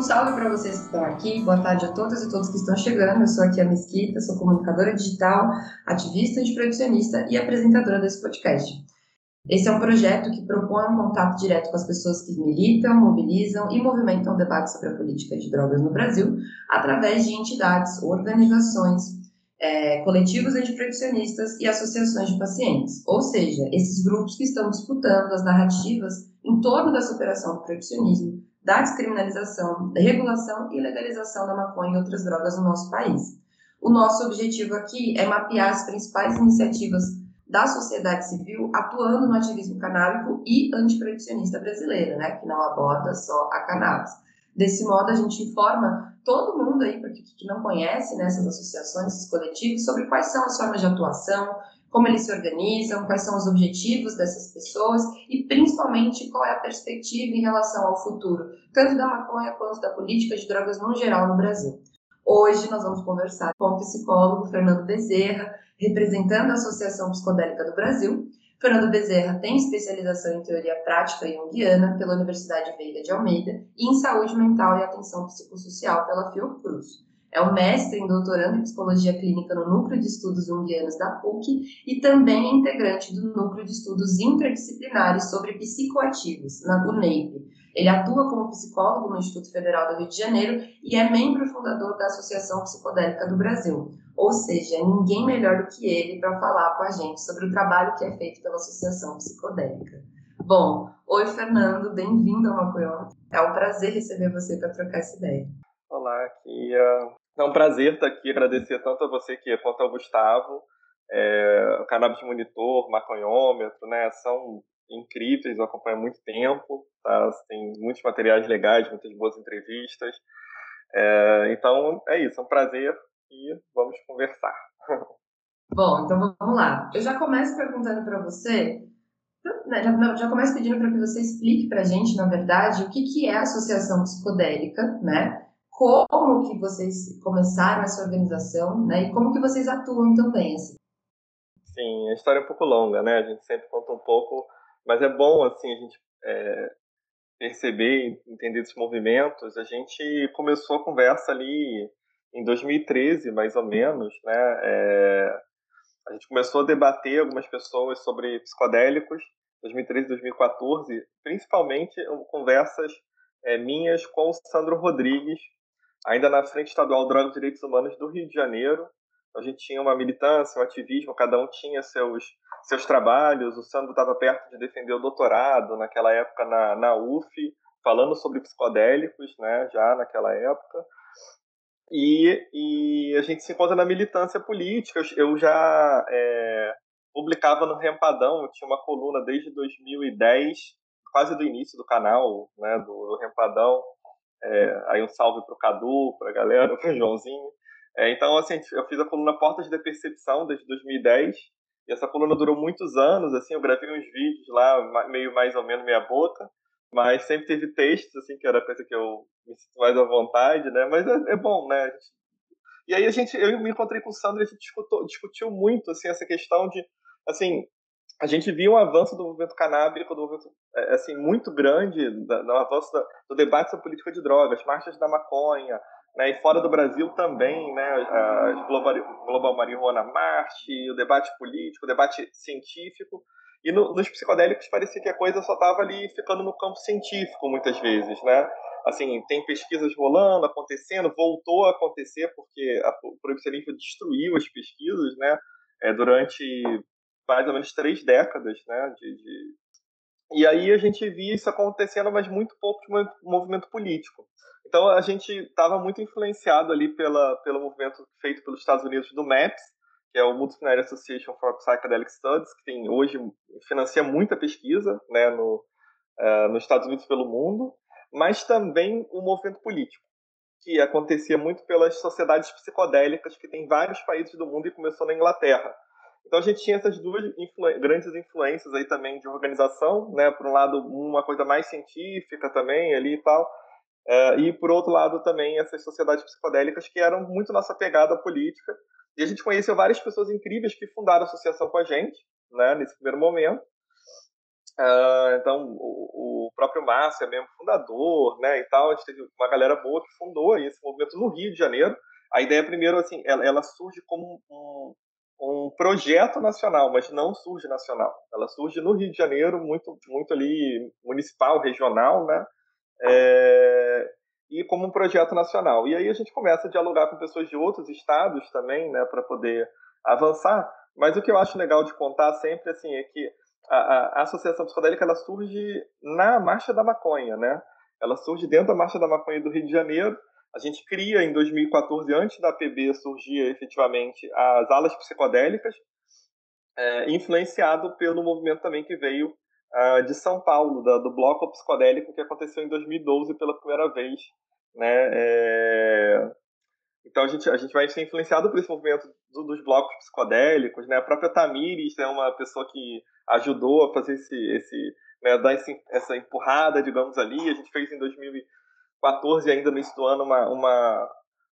Um salve para vocês que estão aqui, boa tarde a todas e todos que estão chegando. Eu sou aqui a Mesquita, sou comunicadora digital, ativista antiproibicionista e apresentadora desse podcast. Esse é um projeto que propõe um contato direto com as pessoas que militam, mobilizam e movimentam o debate sobre a política de drogas no Brasil, através de entidades, organizações, é, coletivos antiproibicionistas e associações de pacientes. Ou seja, esses grupos que estão disputando as narrativas em torno da superação do proibicionismo, da descriminalização, da regulação e legalização da maconha e outras drogas no nosso país. O nosso objetivo aqui é mapear as principais iniciativas da sociedade civil atuando no ativismo canábico e antiproibicionista brasileiro, né, que não aborda só a cannabis. Desse modo, a gente informa todo mundo aí, porque que não conhece né, essas associações, esses coletivos, sobre quais são as formas de atuação, como eles se organizam, quais são os objetivos dessas pessoas e principalmente qual é a perspectiva em relação ao futuro, tanto da maconha quanto da política de drogas no geral no Brasil. Hoje nós vamos conversar com o psicólogo Fernando Bezerra, representando a Associação Psicodélica do Brasil. Fernando Bezerra tem especialização em teoria prática junguiana pela Universidade Veiga de Almeida e em saúde mental e atenção psicossocial pela Fiocruz. É o mestre em doutorando em psicologia clínica no Núcleo de Estudos Jungianos da PUC e também é integrante do Núcleo de Estudos Interdisciplinares sobre Psicoativos, na UNEIP. Ele atua como psicólogo no Instituto Federal do Rio de Janeiro e é membro fundador da Associação Psicodélica do Brasil. Ou seja, ninguém melhor do que ele para falar com a gente sobre o trabalho que é feito pela Associação Psicodélica. Bom, oi Fernando, bem-vindo ao Maconhão. É um prazer receber você para trocar essa ideia. Olá, Kia. É um prazer estar aqui, agradecer tanto a você que quanto ao Gustavo. É, o Cannabis Monitor, Maconhômetro, né, são incríveis, eu acompanho há muito tempo, tá? tem muitos materiais legais, muitas boas entrevistas. É, então, é isso, é um prazer e vamos conversar. Bom, então vamos lá. Eu já começo perguntando para você, né, já, já começo pedindo para que você explique para a gente, na verdade, o que, que é a associação psicodélica, né? Como que vocês começaram essa organização, né? E como que vocês atuam também, assim. Sim, a história é um pouco longa, né? A gente sempre conta um pouco, mas é bom, assim, a gente é, perceber e entender esses movimentos. A gente começou a conversa ali em 2013, mais ou menos, né? É, a gente começou a debater algumas pessoas sobre psicodélicos, 2013, 2014, principalmente conversas é, minhas com o Sandro Rodrigues, ainda na Frente Estadual Drogas e Direitos Humanos do Rio de Janeiro. A gente tinha uma militância, um ativismo, cada um tinha seus, seus trabalhos. O Sandro estava perto de defender o doutorado, naquela época na, na UF, falando sobre psicodélicos, né, já naquela época. E, e a gente se encontra na militância política. Eu já é, publicava no Rempadão, eu tinha uma coluna desde 2010, quase do início do canal, né, do, do Rempadão, é, aí um salve para o Cadu, a galera, para o Joãozinho. É, então, assim, eu fiz a coluna Portas da Percepção desde 2010, e essa coluna durou muitos anos, assim, eu gravei uns vídeos lá, meio mais ou menos meia boca, mas sempre teve textos, assim, que era a coisa que eu me sinto mais à vontade, né, mas é, é bom, né, e aí a gente, eu me encontrei com o Sandro e a gente discutiu muito, assim, essa questão de, assim, a gente viu um avanço do movimento canábico, do movimento, é, assim, muito grande, no avanço do debate sobre política de drogas, marchas da maconha, né, e fora do Brasil também, né, a Global, Global Marijuana March, o debate político, o debate científico, e no, nos psicodélicos parecia que a coisa só estava ali ficando no campo científico muitas vezes, né? Assim, tem pesquisas rolando, acontecendo, voltou a acontecer porque a, o proibicionismo destruiu as pesquisas, né? É, durante mais ou menos três décadas, né? De, de... E aí a gente via isso acontecendo, mas muito pouco de movimento político. Então a gente estava muito influenciado ali pela, pelo movimento feito pelos Estados Unidos do MAPS, que é o Multidisciplinary Association for Psychedelic Studies, que tem hoje financia muita pesquisa, né, no, uh, nos Estados Unidos e pelo mundo, mas também o movimento político, que acontecia muito pelas sociedades psicodélicas que tem vários países do mundo e começou na Inglaterra. Então a gente tinha essas duas influ grandes influências aí também de organização, né? Por um lado, uma coisa mais científica também ali e tal, é, e por outro lado também essas sociedades psicodélicas que eram muito nossa pegada política. E a gente conheceu várias pessoas incríveis que fundaram a associação com a gente, né? Nesse primeiro momento. Uh, então, o, o, próprio Márcio é mesmo fundador, né, e tal. A gente teve uma galera boa que fundou esse movimento no Rio de Janeiro. A ideia, primeiro, assim, ela, ela surge como um, um, projeto nacional, mas não surge nacional. Ela surge no Rio de Janeiro, muito, muito ali municipal, regional, né, é, e como um projeto nacional. E aí a gente começa a dialogar com pessoas de outros estados também, né, para poder avançar. Mas o que eu acho legal de contar sempre, assim, é que a, a, Associação Psicodélica ela surge na Marcha da Maconha, né? Ela surge dentro da Marcha da Maconha do Rio de Janeiro. A gente cria em 2014, antes da APB surgir efetivamente, as alas psicodélicas, é, influenciado pelo movimento também que veio uh, de São Paulo, da, do Bloco Psicodélico, que aconteceu em 2012 pela primeira vez. Né? É, então a gente, a gente vai ser influenciado por esse movimento do, dos blocos psicodélicos, né? A própria Tamires é uma pessoa que ajudou a fazer esse, esse né, dar esse, essa empurrada, digamos ali. A gente fez em 2014 ainda no início do ano uma, uma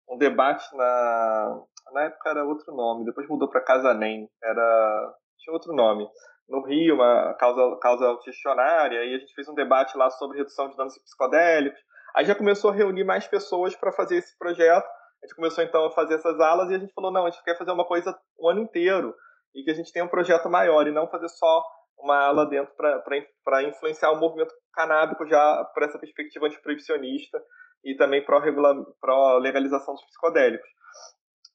um debate na na época era outro nome, depois mudou para Casa Nem, era tinha outro nome. No Rio, uma causa causa questionária, e a gente fez um debate lá sobre redução de danos psicodélicos. Aí já começou a reunir mais pessoas para fazer esse projeto a gente começou então a fazer essas alas e a gente falou: não, a gente quer fazer uma coisa o ano inteiro e que a gente tenha um projeto maior e não fazer só uma ala dentro para influenciar o movimento canábico já por essa perspectiva antiproibicionista e também para legalização dos psicodélicos.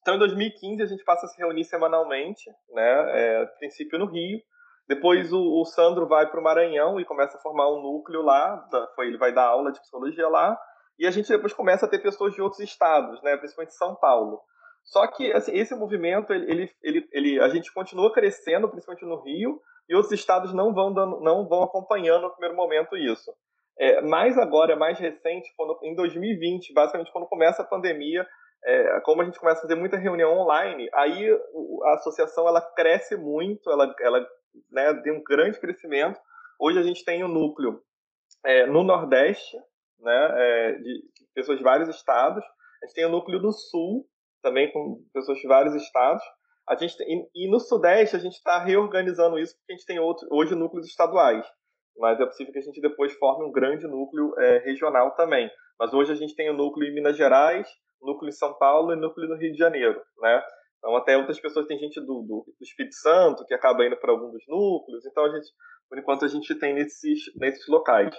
Então, em 2015, a gente passa a se reunir semanalmente, né, é, princípio no Rio. Depois o, o Sandro vai para o Maranhão e começa a formar um núcleo lá, da, foi, ele vai dar aula de psicologia lá, e a gente depois começa a ter pessoas de outros estados, né, principalmente São Paulo. Só que assim, esse movimento, ele, ele, ele, a gente continua crescendo, principalmente no Rio, e outros estados não vão, dando, não vão acompanhando no primeiro momento isso. É, mais agora, mais recente, quando, em 2020, basicamente quando começa a pandemia, é, como a gente começa a fazer muita reunião online, aí a associação ela cresce muito, ela, ela né, tem um grande crescimento. Hoje a gente tem um núcleo é, no Nordeste, né, é, de pessoas de vários estados. A gente tem o núcleo do Sul, também com pessoas de vários estados. A gente tem, e no Sudeste a gente está reorganizando isso porque a gente tem outro, hoje núcleos estaduais, mas é possível que a gente depois forme um grande núcleo é, regional também. Mas hoje a gente tem o núcleo em Minas Gerais, núcleo em São Paulo e núcleo no Rio de Janeiro, né? Então até outras pessoas tem gente do, do, do Espírito Santo que acaba indo para algum dos núcleos. Então a gente, por enquanto a gente tem nesses nesses locais.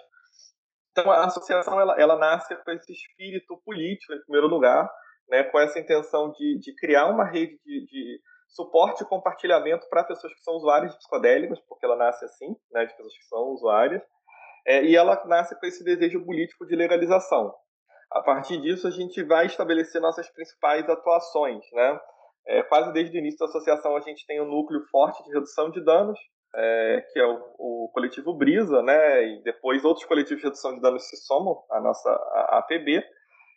Então, a associação ela, ela nasce com esse espírito político, em primeiro lugar, né, com essa intenção de, de criar uma rede de, de suporte e compartilhamento para pessoas que são usuárias de psicodélicos, porque ela nasce assim, né, de pessoas que são usuárias, é, e ela nasce com esse desejo político de legalização. A partir disso, a gente vai estabelecer nossas principais atuações. Né? É, quase desde o início da associação, a gente tem um núcleo forte de redução de danos, é, que é o, o, coletivo Brisa, né, e depois outros coletivos de redução de danos se somam à nossa APB,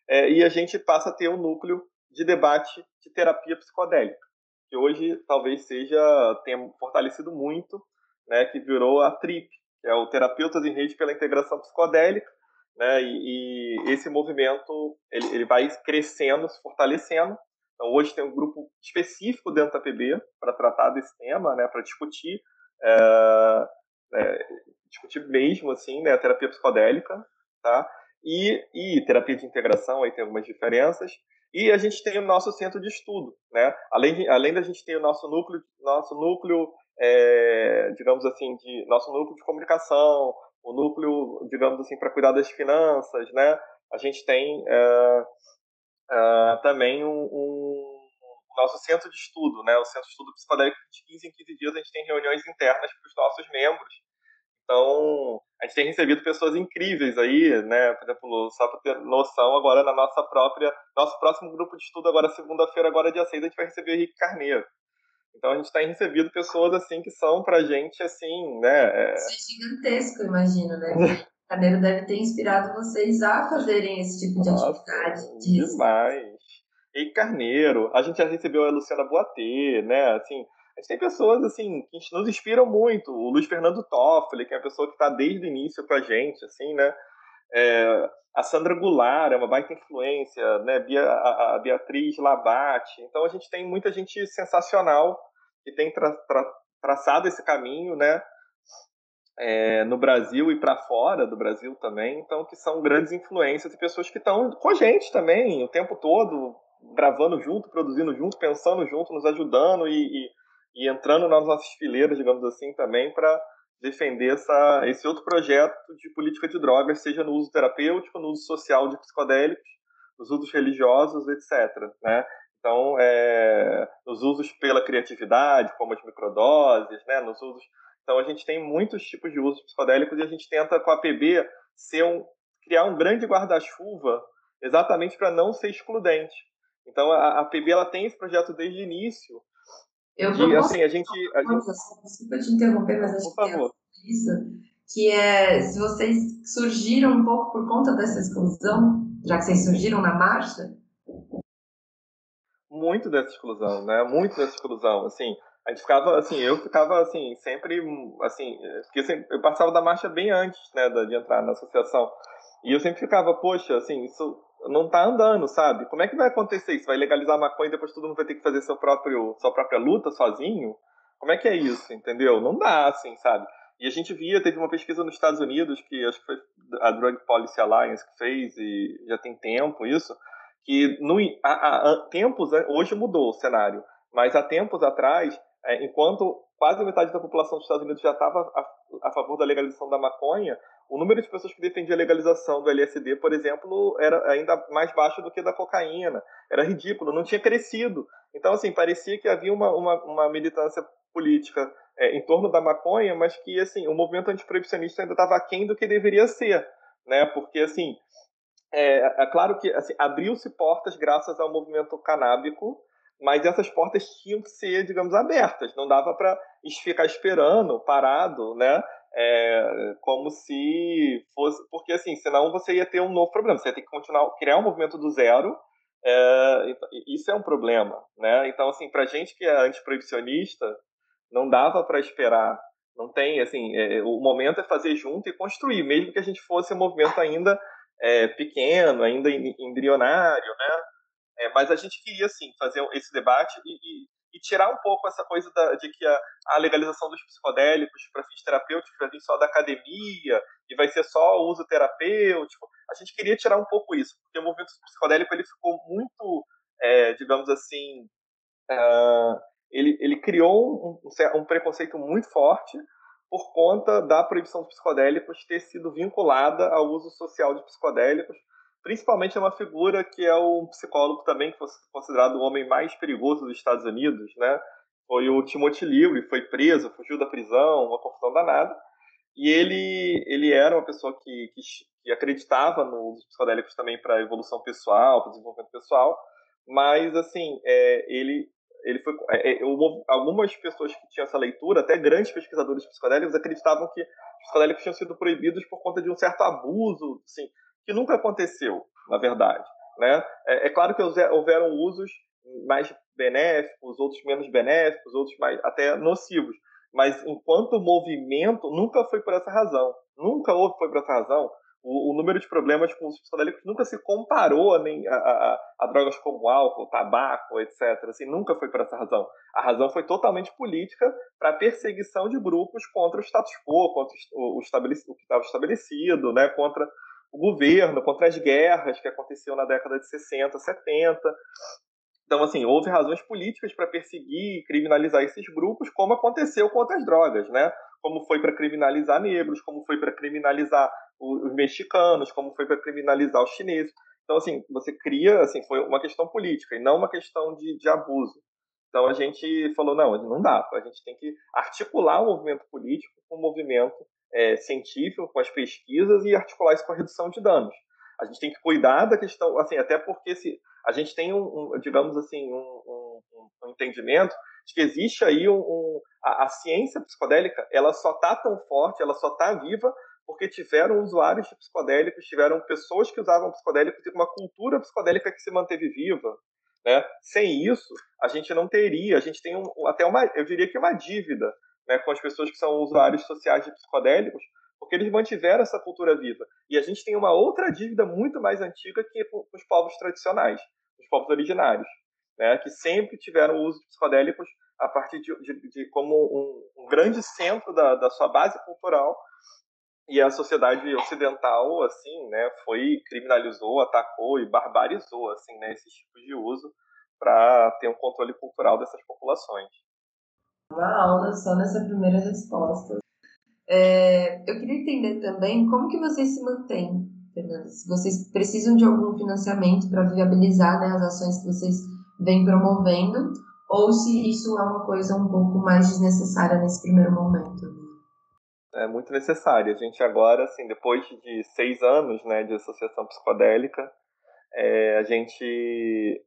é, e a gente passa a ter um núcleo de debate de terapia psicodélica, que hoje talvez seja, tenha fortalecido muito, né, que virou a TRIP, que é o Terapeutas em Rede pela Integração Psicodélica, né, e, e esse movimento ele, ele vai crescendo, se fortalecendo, então, hoje tem um grupo específico dentro da PB para tratar desse tema, né, para discutir é, é, discutir mesmo assim, né, a terapia psicodélica, tá? E, e terapia de integração, aí tem algumas diferenças. E a gente tem o nosso centro de estudo, né? Além, de, além da gente ter o nosso núcleo, nosso núcleo, é, digamos assim, de nosso núcleo de comunicação, o núcleo, digamos assim, para cuidar das finanças, né? A gente tem é, é, também um, um nosso centro de estudo, né? O centro de estudo psicodélico, de 15 em 15 dias a gente tem reuniões internas para os nossos membros. Então, a gente tem recebido pessoas incríveis aí, né? Por exemplo, só para ter noção, agora na nossa própria, nosso próximo grupo de estudo, agora segunda-feira, agora dia 6, a gente vai receber o Henrique Carneiro. Então a gente tem recebido pessoas assim que são pra gente assim, né? É... Isso é gigantesco, imagino, né? O Carneiro deve ter inspirado vocês a fazerem esse tipo de Nossa, atividade. Demais. Henrique Carneiro, a gente já recebeu a Luciana Boatê, né? Assim, gente tem pessoas assim que nos inspiram muito. O Luiz Fernando Toffoli, que é a pessoa que está desde o início com a gente, assim, né? É, a Sandra Goulart é uma baita influência, né? A, a Beatriz Labate. Então a gente tem muita gente sensacional que tem tra, tra, traçado esse caminho, né? é, no Brasil e para fora do Brasil também, então que são grandes influências e pessoas que estão com a gente também o tempo todo, gravando junto, produzindo junto, pensando junto, nos ajudando e, e, e entrando nas nossas fileiras, digamos assim, também para defender essa, esse outro projeto de política de drogas, seja no uso terapêutico, no uso social de psicodélicos, nos usos religiosos, etc. Né? Então, é, nos usos pela criatividade, como as microdoses, né? nos usos então a gente tem muitos tipos de usos psicodélicos e a gente tenta com a PB ser um, criar um grande guarda-chuva exatamente para não ser excludente. Então a, a, PB ela tem esse projeto desde o início. Eu vou assim, a gente, a gente... Desculpa te interromper, mas acho por que favor. é isso, que é se vocês surgiram um pouco por conta dessa exclusão, já que vocês surgiram na marcha. Muito dessa exclusão, né? Muito dessa exclusão, assim a gente ficava assim, eu ficava assim, sempre assim, porque assim, eu passava da marcha bem antes, né, de entrar na associação. E eu sempre ficava, poxa, assim, isso não tá andando, sabe? Como é que vai acontecer isso? Vai legalizar a maconha e depois todo mundo vai ter que fazer seu próprio, sua própria luta sozinho? Como é que é isso, entendeu? Não dá, assim, sabe? E a gente via, teve uma pesquisa nos Estados Unidos, que acho que foi a Drug Policy Alliance que fez, e já tem tempo isso, que no, há, há tempos, hoje mudou o cenário, mas há tempos atrás é, enquanto quase metade da população dos Estados Unidos já estava a, a, favor da legalização da maconha, o número de pessoas que defendia a legalização do LSD, por exemplo, era ainda mais baixo do que da cocaína. Era ridículo, não tinha crescido. Então, assim, parecia que havia uma, uma, uma militância política é, em torno da maconha, mas que, assim, o movimento antiproibicionista ainda estava aquém do que deveria ser, né? Porque, assim, é, é claro que assim, abriu-se portas graças ao movimento canábico, mas essas portas tinham que ser, digamos, abertas. Não dava para ficar esperando, parado, né? É, como se fosse. Porque, assim, senão você ia ter um novo problema. Você ia ter que continuar, criar um movimento do zero. É, isso é um problema, né? Então, assim, para gente que é antiproibicionista, não dava para esperar. Não tem, assim, é, o momento é fazer junto e construir, mesmo que a gente fosse um movimento ainda é, pequeno, ainda embrionário, né? É, mas a gente queria, assim, fazer esse debate e, e, e tirar um pouco essa coisa da, de que a, a, legalização dos psicodélicos para fins terapêuticos vai vir só da academia e vai ser só uso terapêutico. A gente queria tirar um pouco isso, porque o movimento psicodélico ele ficou muito, é, digamos assim, uh, ele, ele criou um, um preconceito muito forte por conta da proibição dos psicodélicos ter sido vinculada ao uso social de psicodélicos Principalmente é uma figura que é um psicólogo também que foi considerado o homem mais perigoso dos Estados Unidos, né? Foi o Timothy Leary, foi preso, fugiu da prisão, uma confusão danada. E ele, ele era uma pessoa que, que, que acreditava nos psicodélicos também para evolução pessoal, para desenvolvimento pessoal, mas assim, é, ele ele foi é, é algumas pessoas que tinham essa leitura, até grandes pesquisadores psicodélicos acreditavam que os psicodélicos tinham sido proibidos por conta de um certo abuso, assim, que nunca aconteceu, na verdade. Né? É, é claro que houveram usos mais benéficos, outros menos benéficos, outros mais até nocivos. Mas enquanto movimento, nunca foi por essa razão. Nunca houve foi por essa razão. O, o número de problemas com os psicodélicos nunca se comparou nem, a, a, a, drogas como álcool, tabaco, etc. Assim, nunca foi por essa razão. A razão foi totalmente política para perseguição de grupos contra o status quo, contra o, o, o que estava estabelecido, né, contra o governo, contra as guerras que aconteciam na década de 60, 70. Então, assim, houve razões políticas para perseguir e criminalizar esses grupos, como aconteceu com outras drogas, né? Como foi para criminalizar negros, como foi para criminalizar os mexicanos, como foi para criminalizar os chineses. Então, assim, você cria, assim, foi uma questão política e não uma questão de, de abuso. Então, a gente falou, não, não dá, a gente tem que articular o movimento político com o movimento é, científico, com as pesquisas e articular isso com a redução de danos. A gente tem que cuidar da questão, assim, até porque se a gente tem um, um digamos assim, um, um, um, entendimento de que existe aí um, a, a, ciência psicodélica, ela só está tão forte, ela só está viva porque tiveram usuários de psicodélicos, tiveram pessoas que usavam psicodélicos e uma cultura psicodélica que se manteve viva. Né? Sem isso, a gente não teria, a gente tem até uma, eu diria que uma dívida né, com as pessoas que são usuários sociais de psicodélicos, porque eles mantiveram essa cultura viva. E a gente tem uma outra dívida muito mais antiga que com os povos tradicionais, os povos originários, né, que sempre tiveram o uso de psicodélicos a partir de, de, de como um, um, grande centro da, da, sua base cultural e a sociedade ocidental, assim, né, foi criminalizou, atacou e barbarizou, assim, né, esses tipos de uso para ter um controle cultural dessas populações. Uma aula só nessa primeira resposta. É, eu queria entender também como que vocês se mantêm, Fernanda. Se vocês precisam de algum financiamento para viabilizar né, as ações que vocês vêm promovendo, ou se isso é uma coisa um pouco mais desnecessária nesse primeiro momento. É muito necessária. A gente agora, assim, depois de seis anos né, de associação psicodélica, é, a gente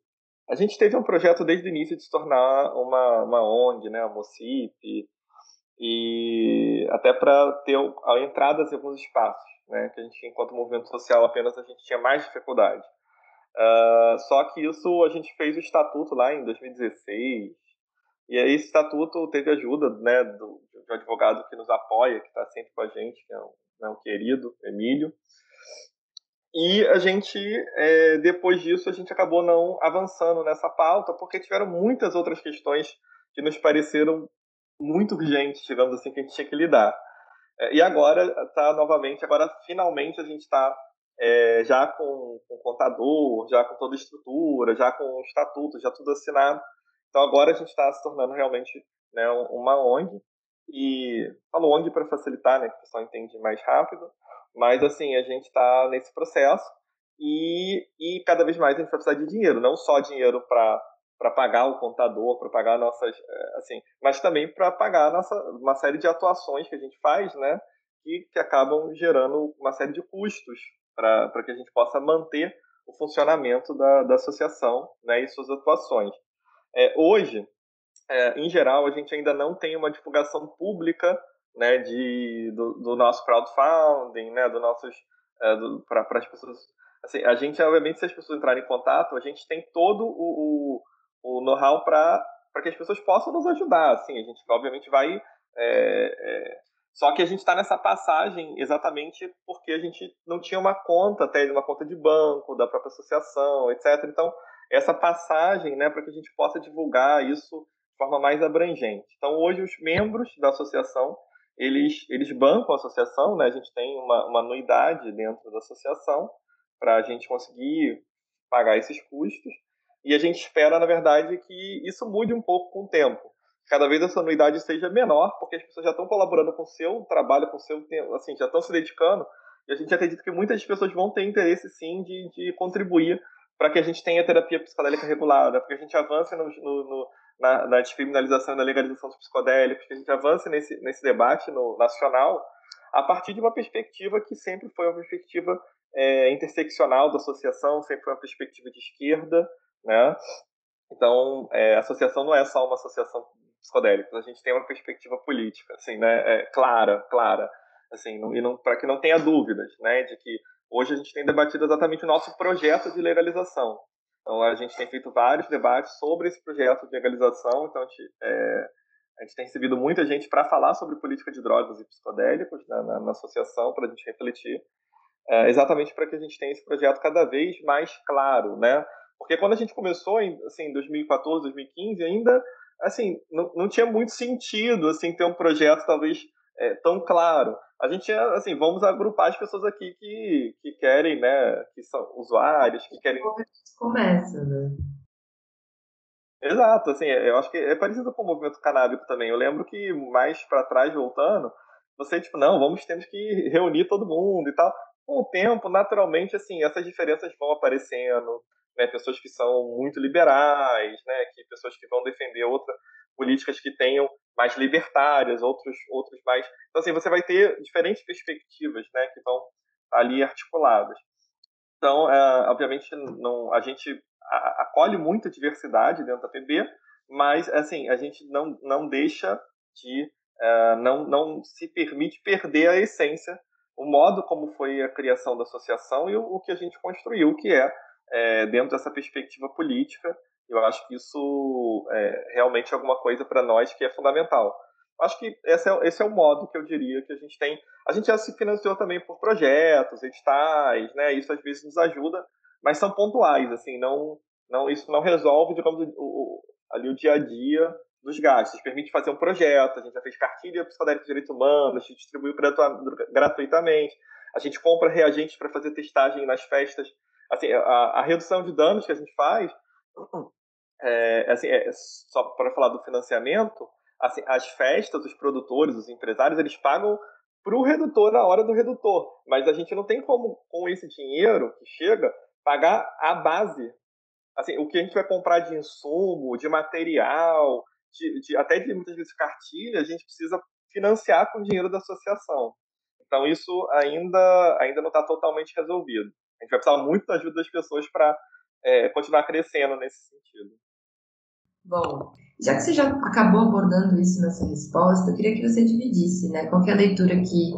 a gente teve um projeto desde o início de se tornar uma, uma ONG, né, a MOCIP, e até para ter a entrada em alguns espaços, né, que a gente, enquanto movimento social, apenas a gente tinha mais dificuldade. Uh, só que isso a gente fez o estatuto lá em 2016, e aí esse estatuto teve ajuda né, do, do advogado que nos apoia, que está sempre com a gente, que é um, né, um querido, Emílio. E a gente, é, depois disso, a gente acabou não avançando nessa pauta, porque tiveram muitas outras questões que nos pareceram muito urgentes, digamos assim, que a gente tinha que lidar. É, e agora está novamente, agora finalmente a gente está é, já com, com contador, já com toda a estrutura, já com o estatuto, já tudo assinado. Então agora a gente está se tornando realmente né, uma ONG. E falo ONG para facilitar, né, que o pessoal entende mais rápido. Mas, assim, a gente está nesse processo e, e cada vez mais a gente vai precisar de dinheiro, não só dinheiro para para pagar o contador, para pagar nossas, é, assim, mas também para pagar nossa, uma série de atuações que a gente faz, né, que, que acabam gerando uma série de custos para que a gente possa manter o funcionamento da, da associação né, e suas atuações. É, hoje, é, em geral, a gente ainda não tem uma divulgação pública né, de, do, do nosso crowdfunding, né, do nossos é, para as pessoas. Assim, a gente, obviamente, se as pessoas entrarem em contato, a gente tem todo o, o, o know-how para que as pessoas possam nos ajudar. Assim, a gente, obviamente, vai. É, é, só que a gente está nessa passagem exatamente porque a gente não tinha uma conta, até uma conta de banco, da própria associação, etc. Então, essa passagem, né, para que a gente possa divulgar isso de forma mais abrangente. Então, hoje, os membros da associação eles, eles bancam a associação, né? A gente tem uma, uma anuidade dentro da associação para a gente conseguir pagar esses custos. E a gente espera, na verdade, que isso mude um pouco com o tempo. Cada vez essa anuidade seja menor, porque as pessoas já estão colaborando com o seu trabalho, com o seu tempo, assim, já estão se dedicando. E a gente acredita que muitas pessoas vão ter interesse, sim, de, de contribuir para que a gente tenha terapia psicodélica regulada, para que a gente avance no, no, no na, na descriminalização e na legalização dos psicodélicos, que a gente avance nesse, nesse debate nacional a partir de uma perspectiva que sempre foi uma perspectiva é, interseccional da associação, sempre foi uma perspectiva de esquerda, né? Então, é, a associação não é só uma associação psicodélica, a gente tem uma perspectiva política, assim, né? É, clara, clara, assim, não, e não, para que não tenha dúvidas, né? De que hoje a gente tem debatido exatamente o nosso projeto de legalização, então, a gente tem feito vários debates sobre esse projeto de legalização. Então, a gente, é, a gente tem recebido muita gente para falar sobre política de drogas e psicodélicos na, na, na associação, para a gente refletir, é, exatamente para que a gente tenha esse projeto cada vez mais claro, né? Porque quando a gente começou em assim, 2014, 2015, ainda assim não, não tinha muito sentido assim ter um projeto talvez é, tão claro. A gente, assim, vamos agrupar as pessoas aqui que, que querem, né, que são usuários, que querem... Começa, né? Exato, assim, eu acho que é parecido com o movimento canábico também. Eu lembro que mais para trás, voltando, você, tipo, não, vamos, temos que reunir todo mundo e tal. Com o tempo, naturalmente, assim, essas diferenças vão aparecendo, né, pessoas que são muito liberais, né, que pessoas que vão defender outra políticas que tenham mais libertárias, outros outros mais. Então assim, você vai ter diferentes perspectivas, né, que vão ali articuladas. Então, é, obviamente, não, a gente acolhe muita diversidade dentro da PB, mas assim a gente não não deixa de é, não não se permite perder a essência, o modo como foi a criação da associação e o, o que a gente construiu, que é, é dentro dessa perspectiva política eu acho que isso é realmente é alguma coisa para nós que é fundamental. Acho que esse é, esse é o modo que eu diria que a gente tem. A gente já se financiou também por projetos, editais, né? Isso às vezes nos ajuda, mas são pontuais, assim, não, não isso não resolve, digamos, o, ali o dia a dia dos gastos. Permite fazer um projeto, a gente já fez cartilha psicodélica de direitos humanos, distribuiu gratuitamente. A gente compra reagentes para fazer testagem nas festas. Assim, a, a, redução de danos que a gente faz, é, assim, é, só para falar do financiamento, assim, as festas, os produtores, os empresários, eles pagam para o redutor na hora do redutor. Mas a gente não tem como, com esse dinheiro que chega, pagar a base. Assim, o que a gente vai comprar de insumo, de material, de, de, até de muitas vezes cartilha, a gente precisa financiar com o dinheiro da associação. Então isso ainda, ainda não está totalmente resolvido. A gente vai precisar muito da ajuda das pessoas para é, continuar crescendo nesse sentido. Bom, já que você já acabou abordando isso nessa resposta, eu queria que você dividisse, né? Qual é a leitura que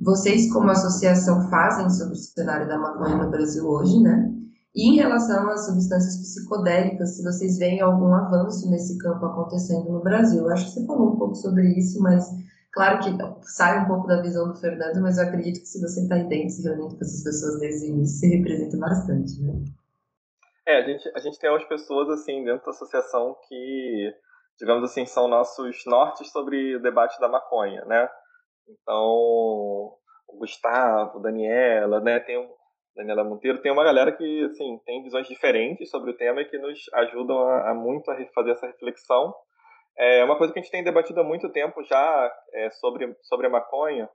vocês, como associação, fazem sobre o cenário da maconha no Brasil hoje, né? E em relação às substâncias psicodélicas, se vocês veem algum avanço nesse campo acontecendo no Brasil. Eu acho que você falou um pouco sobre isso, mas claro que sai um pouco da visão do Fernando, mas eu acredito que se você está aí dentro, se reunindo com essas pessoas desde o início, você representa bastante, né? É, a gente, a gente tem umas pessoas, assim, dentro da associação que, digamos assim, são nossos nortes sobre o debate da maconha, né? Então, o Gustavo, Daniela, né? Tem um, Daniela Monteiro, tem uma galera que, assim, tem visões diferentes sobre o tema e que nos ajudam a, a muito a fazer essa reflexão. É uma coisa que a gente tem debatido há muito tempo já é, sobre, sobre a maconha,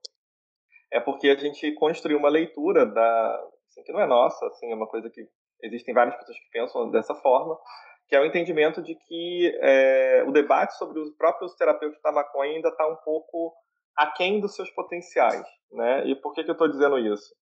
é porque a gente construiu uma leitura da, assim, que não é nossa, assim, é uma coisa que existem várias pessoas que pensam dessa forma, que é o entendimento de que é, o debate sobre os próprios terapeutas da maconha ainda está um pouco aquém dos seus potenciais, né? E por que, que eu estou dizendo isso?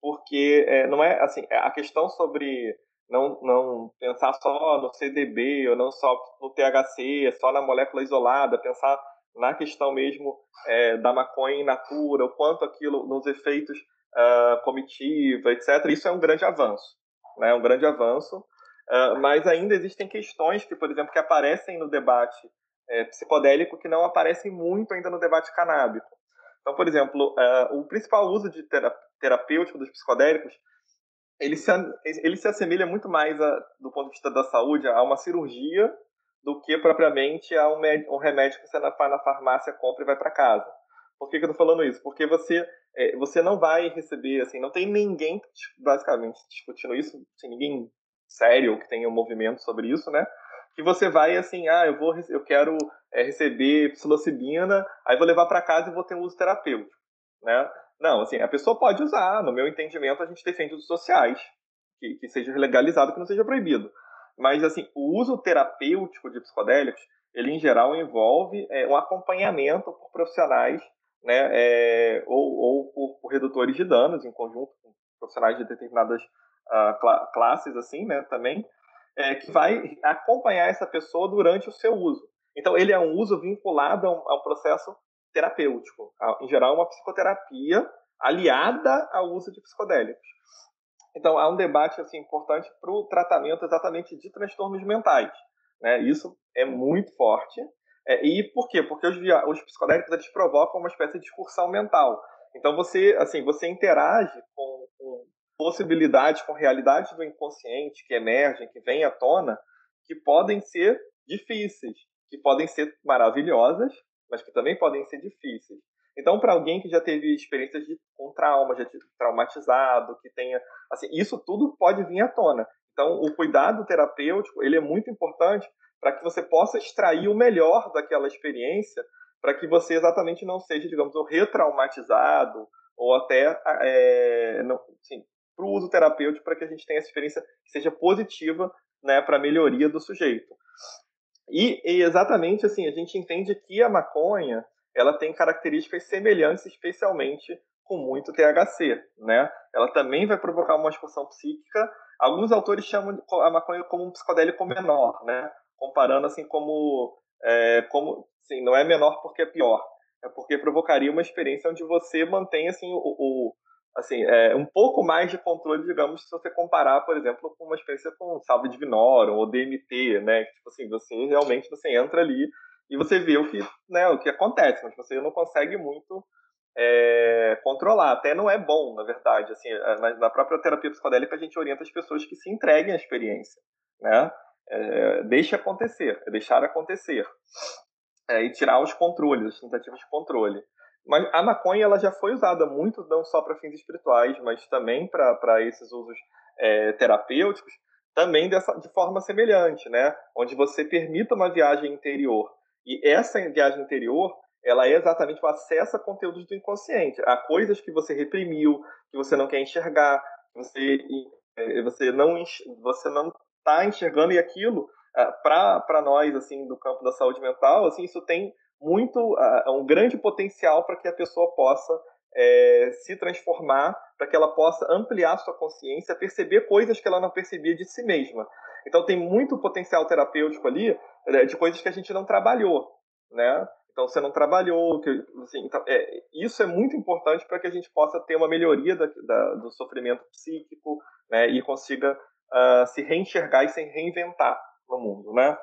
Porque é, não é assim, é, a questão sobre não, não pensar só no CDB ou não só no THC, só na molécula isolada, pensar na questão mesmo é, da maconha in natura, o quanto aquilo nos efeitos uh, comitiva, etc. Isso é um grande avanço né, um grande avanço, uh, mas ainda existem questões que, por exemplo, que aparecem no debate é, psicodélico que não aparecem muito ainda no debate canábico. Então, por exemplo, uh, o principal uso de terapêutico dos psicodélicos ele se, ele se assemelha muito mais, a, do ponto de vista da saúde, a uma cirurgia do que propriamente a um, um remédio que você vai na farmácia, compra e vai para casa. Por que, que eu estou falando isso? Porque você, é, você não vai receber, assim, não tem ninguém, basicamente, discutindo isso, sem ninguém sério que tenha um movimento sobre isso, né? Que você vai, assim, ah, eu, vou, eu quero é, receber psilocibina, aí vou levar para casa e vou ter um uso terapêutico, né? Não, assim, a pessoa pode usar, no meu entendimento, a gente defende os sociais, que, que seja legalizado, que não seja proibido. Mas, assim, o uso terapêutico de psicodélicos, ele, em geral, envolve é, um acompanhamento por profissionais né, é, ou, ou por, por, redutores de danos em conjunto com profissionais de determinadas uh, classes, assim, né, também, é, que vai acompanhar essa pessoa durante o seu uso. Então, ele é um uso vinculado a um, a um processo terapêutico, a, em geral, uma psicoterapia aliada ao uso de psicodélicos. Então, há um debate assim, importante para o tratamento exatamente de transtornos mentais. Né? Isso é muito forte. É, e por quê? Porque os, os psicodélicos eles provocam uma espécie de discursão mental. Então você, assim, você interage com, com possibilidades, com realidades do inconsciente que emergem, que vêm à tona, que podem ser difíceis, que podem ser maravilhosas, mas que também podem ser difíceis. Então, para alguém que já teve experiências de, com trauma, já traumatizado, que tenha, assim, isso tudo pode vir à tona. Então, o cuidado terapêutico ele é muito importante para que você possa extrair o melhor daquela experiência, para que você exatamente não seja, digamos, retraumatizado ou até é, para o uso terapêutico, para que a gente tenha essa experiência que seja positiva né, para a melhoria do sujeito. E, e, exatamente assim, a gente entende que a maconha ela tem características semelhantes, especialmente com muito THC, né? Ela também vai provocar uma expulsão psíquica. Alguns autores chamam a maconha como um psicodélico menor, né? Comparando assim como, é, como assim, não é menor porque é pior, é porque provocaria uma experiência onde você mantém assim o, o assim é, um pouco mais de controle, digamos, se você comparar, por exemplo, com uma experiência com salve divinorum ou DMT, né? Tipo assim, você realmente você entra ali e você vê o que, né, o que acontece, mas você não consegue muito é, controlar. Até não é bom, na verdade. Assim, na, na própria terapia psicodélica a gente orienta as pessoas que se entreguem à experiência, né? É, deixe acontecer, é deixar acontecer. É, e tirar os controles, as tentativas de controle. Mas a maconha ela já foi usada muito, não só para fins espirituais, mas também para esses usos é, terapêuticos, também dessa, de forma semelhante, né? Onde você permita uma viagem interior. E essa viagem interior, ela é exatamente o acesso a conteúdos do inconsciente, a coisas que você reprimiu, que você não quer enxergar, que você, é, você não você não está enxergando e aquilo é, para nós assim do campo da saúde mental, assim isso tem muito uh, um grande potencial para que a pessoa possa é, se transformar, para que ela possa ampliar sua consciência, perceber coisas que ela não percebia de si mesma. Então tem muito potencial terapêutico ali né, de coisas que a gente não trabalhou, né? Então você não trabalhou, que, assim, então, é, isso é muito importante para que a gente possa ter uma melhoria da, da, do sofrimento psíquico, né? E consiga uh, se reenxergar e se reinventar no mundo, né?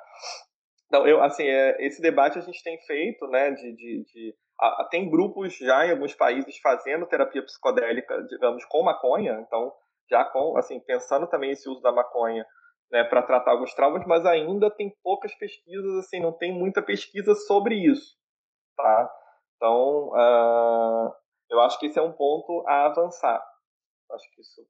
Então, eu, assim, é, esse debate a gente tem feito, né, de, de, de a, tem grupos já em alguns países fazendo terapia psicodélica, digamos, com maconha, então, já com, assim, pensando também esse uso da maconha, né, para tratar alguns traumas, mas ainda tem poucas pesquisas, assim, não tem muita pesquisa sobre isso, tá? Então, uh, eu acho que esse é um ponto a avançar. Acho que isso.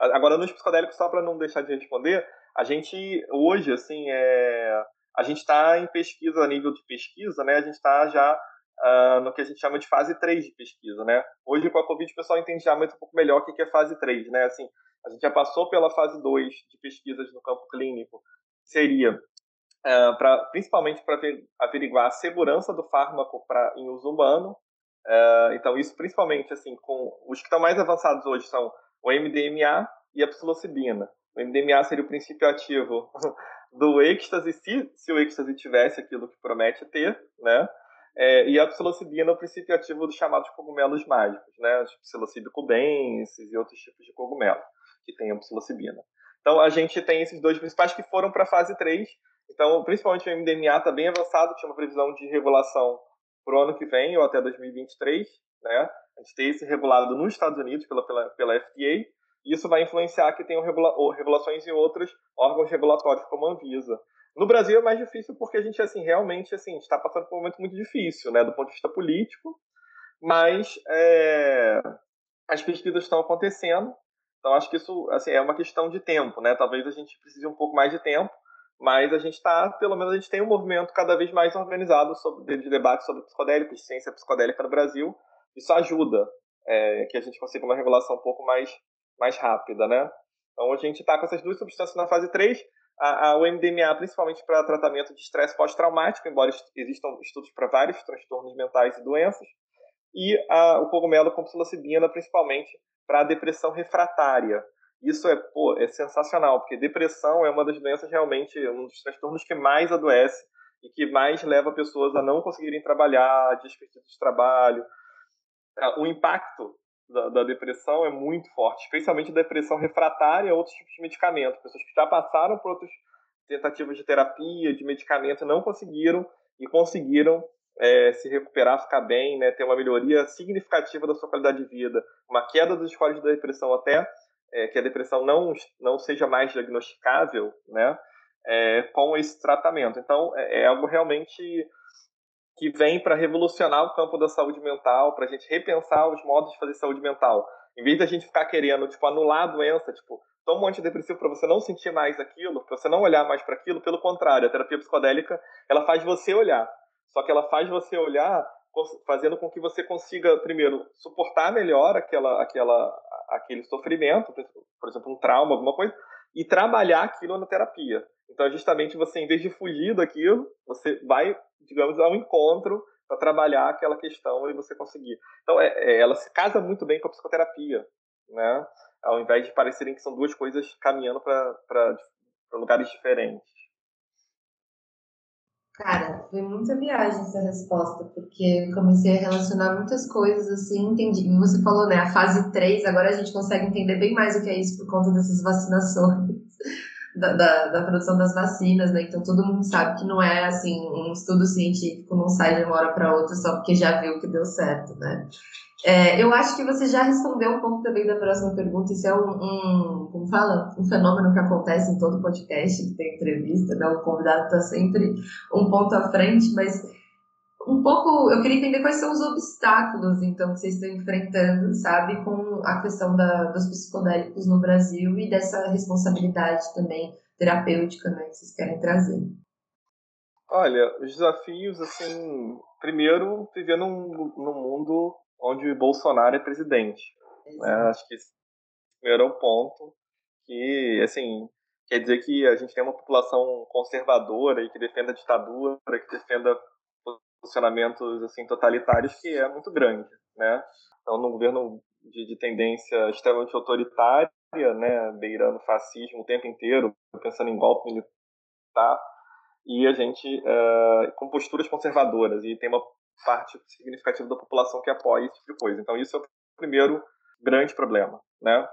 Agora, nos psicodélicos, só para não deixar de responder, a gente hoje, assim, é a gente está em pesquisa, a nível de pesquisa, né? A gente está já uh, no que a gente chama de fase 3 de pesquisa, né? Hoje, com a Covid, o pessoal entende já muito um pouco melhor o que é fase 3, né? Assim, a gente já passou pela fase 2 de pesquisas no campo clínico, seria uh, pra, principalmente para averiguar a segurança do fármaco pra, em uso humano. Uh, então, isso principalmente, assim, com os que estão mais avançados hoje são o MDMA e a psilocibina. O MDMA seria o princípio ativo do êxtase, se, se o êxtase tivesse aquilo que promete ter, né? É, e a psilocibina é o princípio ativo dos chamados cogumelos mágicos, né? Os psilocíbio cubensis e outros tipos de cogumelo que tem a psilocibina. Então, a gente tem esses dois principais que foram para a fase 3. Então, principalmente o MDMA está bem avançado, tinha uma previsão de regulação para o ano que vem, ou até 2023, né? Gente tem esse regulado nos Estados Unidos pela, pela, pela FDA, isso vai influenciar que tenham regula regulações em outros órgãos regulatórios, como a Anvisa. No Brasil é mais difícil porque a gente, assim, realmente, assim, está passando por um momento muito difícil, né, do ponto de vista político, mas é, as pesquisas estão acontecendo, então acho que isso, assim, é uma questão de tempo, né, talvez a gente precise um pouco mais de tempo, mas a gente está, pelo menos a gente tem um movimento cada vez mais organizado sobre, de debate sobre psicodélicos, ciência psicodélica no Brasil, isso ajuda é, que a gente consiga uma regulação um pouco mais mais rápida, né? Então, a gente está com essas duas substâncias na fase 3. A, a, o MDMA, principalmente para tratamento de estresse pós-traumático, embora existam estudos para vários transtornos mentais e doenças. E a, o cogumelo com psilocibina, principalmente para depressão refratária. Isso é, pô, é sensacional, porque depressão é uma das doenças realmente, um dos transtornos que mais adoece e que mais leva pessoas a não conseguirem trabalhar, desperdício de trabalho. O impacto da, da, depressão é muito forte, especialmente depressão refratária a outros tipos de medicamento. Pessoas que já passaram por outras tentativas de terapia, de medicamento, não conseguiram e conseguiram é, se recuperar, ficar bem, né, ter uma melhoria significativa da sua qualidade de vida, uma queda dos scores da depressão até é, que a depressão não, não seja mais diagnosticável, né, é, com esse tratamento. Então, é, é algo realmente que vem para revolucionar o campo da saúde mental, para a gente repensar os modos de fazer saúde mental. Em vez da gente ficar querendo, tipo, anular a doença, tipo, toma um antidepressivo para você não sentir mais aquilo, para você não olhar mais para aquilo, pelo contrário, a terapia psicodélica, ela faz você olhar. Só que ela faz você olhar fazendo com que você consiga, primeiro, suportar melhor aquela, aquela, aquele sofrimento, por exemplo, um trauma, alguma coisa, e trabalhar aquilo na terapia. Então, justamente você, em vez de fugir daquilo, você vai digamos, ao encontro para trabalhar aquela questão e você conseguir. Então, é, é, ela se casa muito bem com a psicoterapia, né? Ao invés de parecerem que são duas coisas caminhando para lugares diferentes. Cara, foi muita viagem essa resposta, porque comecei a relacionar muitas coisas assim, entendi. E você falou, né, a fase 3, agora a gente consegue entender bem mais o que é isso por conta dessas vacinações da, da, da, produção das vacinas, né? Então todo mundo sabe que não é assim, um estudo científico não sai de uma hora para outra só porque já viu que deu certo, né? É, eu acho que você já respondeu um pouco também da próxima pergunta. Isso é um, um, como fala, um fenômeno que acontece em todo podcast que tem entrevista, né? O convidado está sempre um ponto à frente, mas um pouco, eu queria entender quais são os obstáculos, então, que vocês estão enfrentando, sabe, com a questão da, dos psicodélicos no Brasil e dessa responsabilidade também terapêutica, né, que vocês querem trazer. Olha, os desafios, assim, primeiro, viver num, num mundo onde o Bolsonaro é presidente. Né? Acho que esse primeiro é o ponto que, assim, quer dizer que a gente tem uma população conservadora e que defenda a ditadura, que defenda posicionamentos assim totalitários que é muito grande, né? Então, num governo de, de tendência extremamente autoritária, né, beirando fascismo o tempo inteiro, pensando em golpe militar, e a gente uh, com posturas conservadoras e tem uma parte significativa da população que apoia esse tipo de coisa. Então, isso é o primeiro grande problema, né?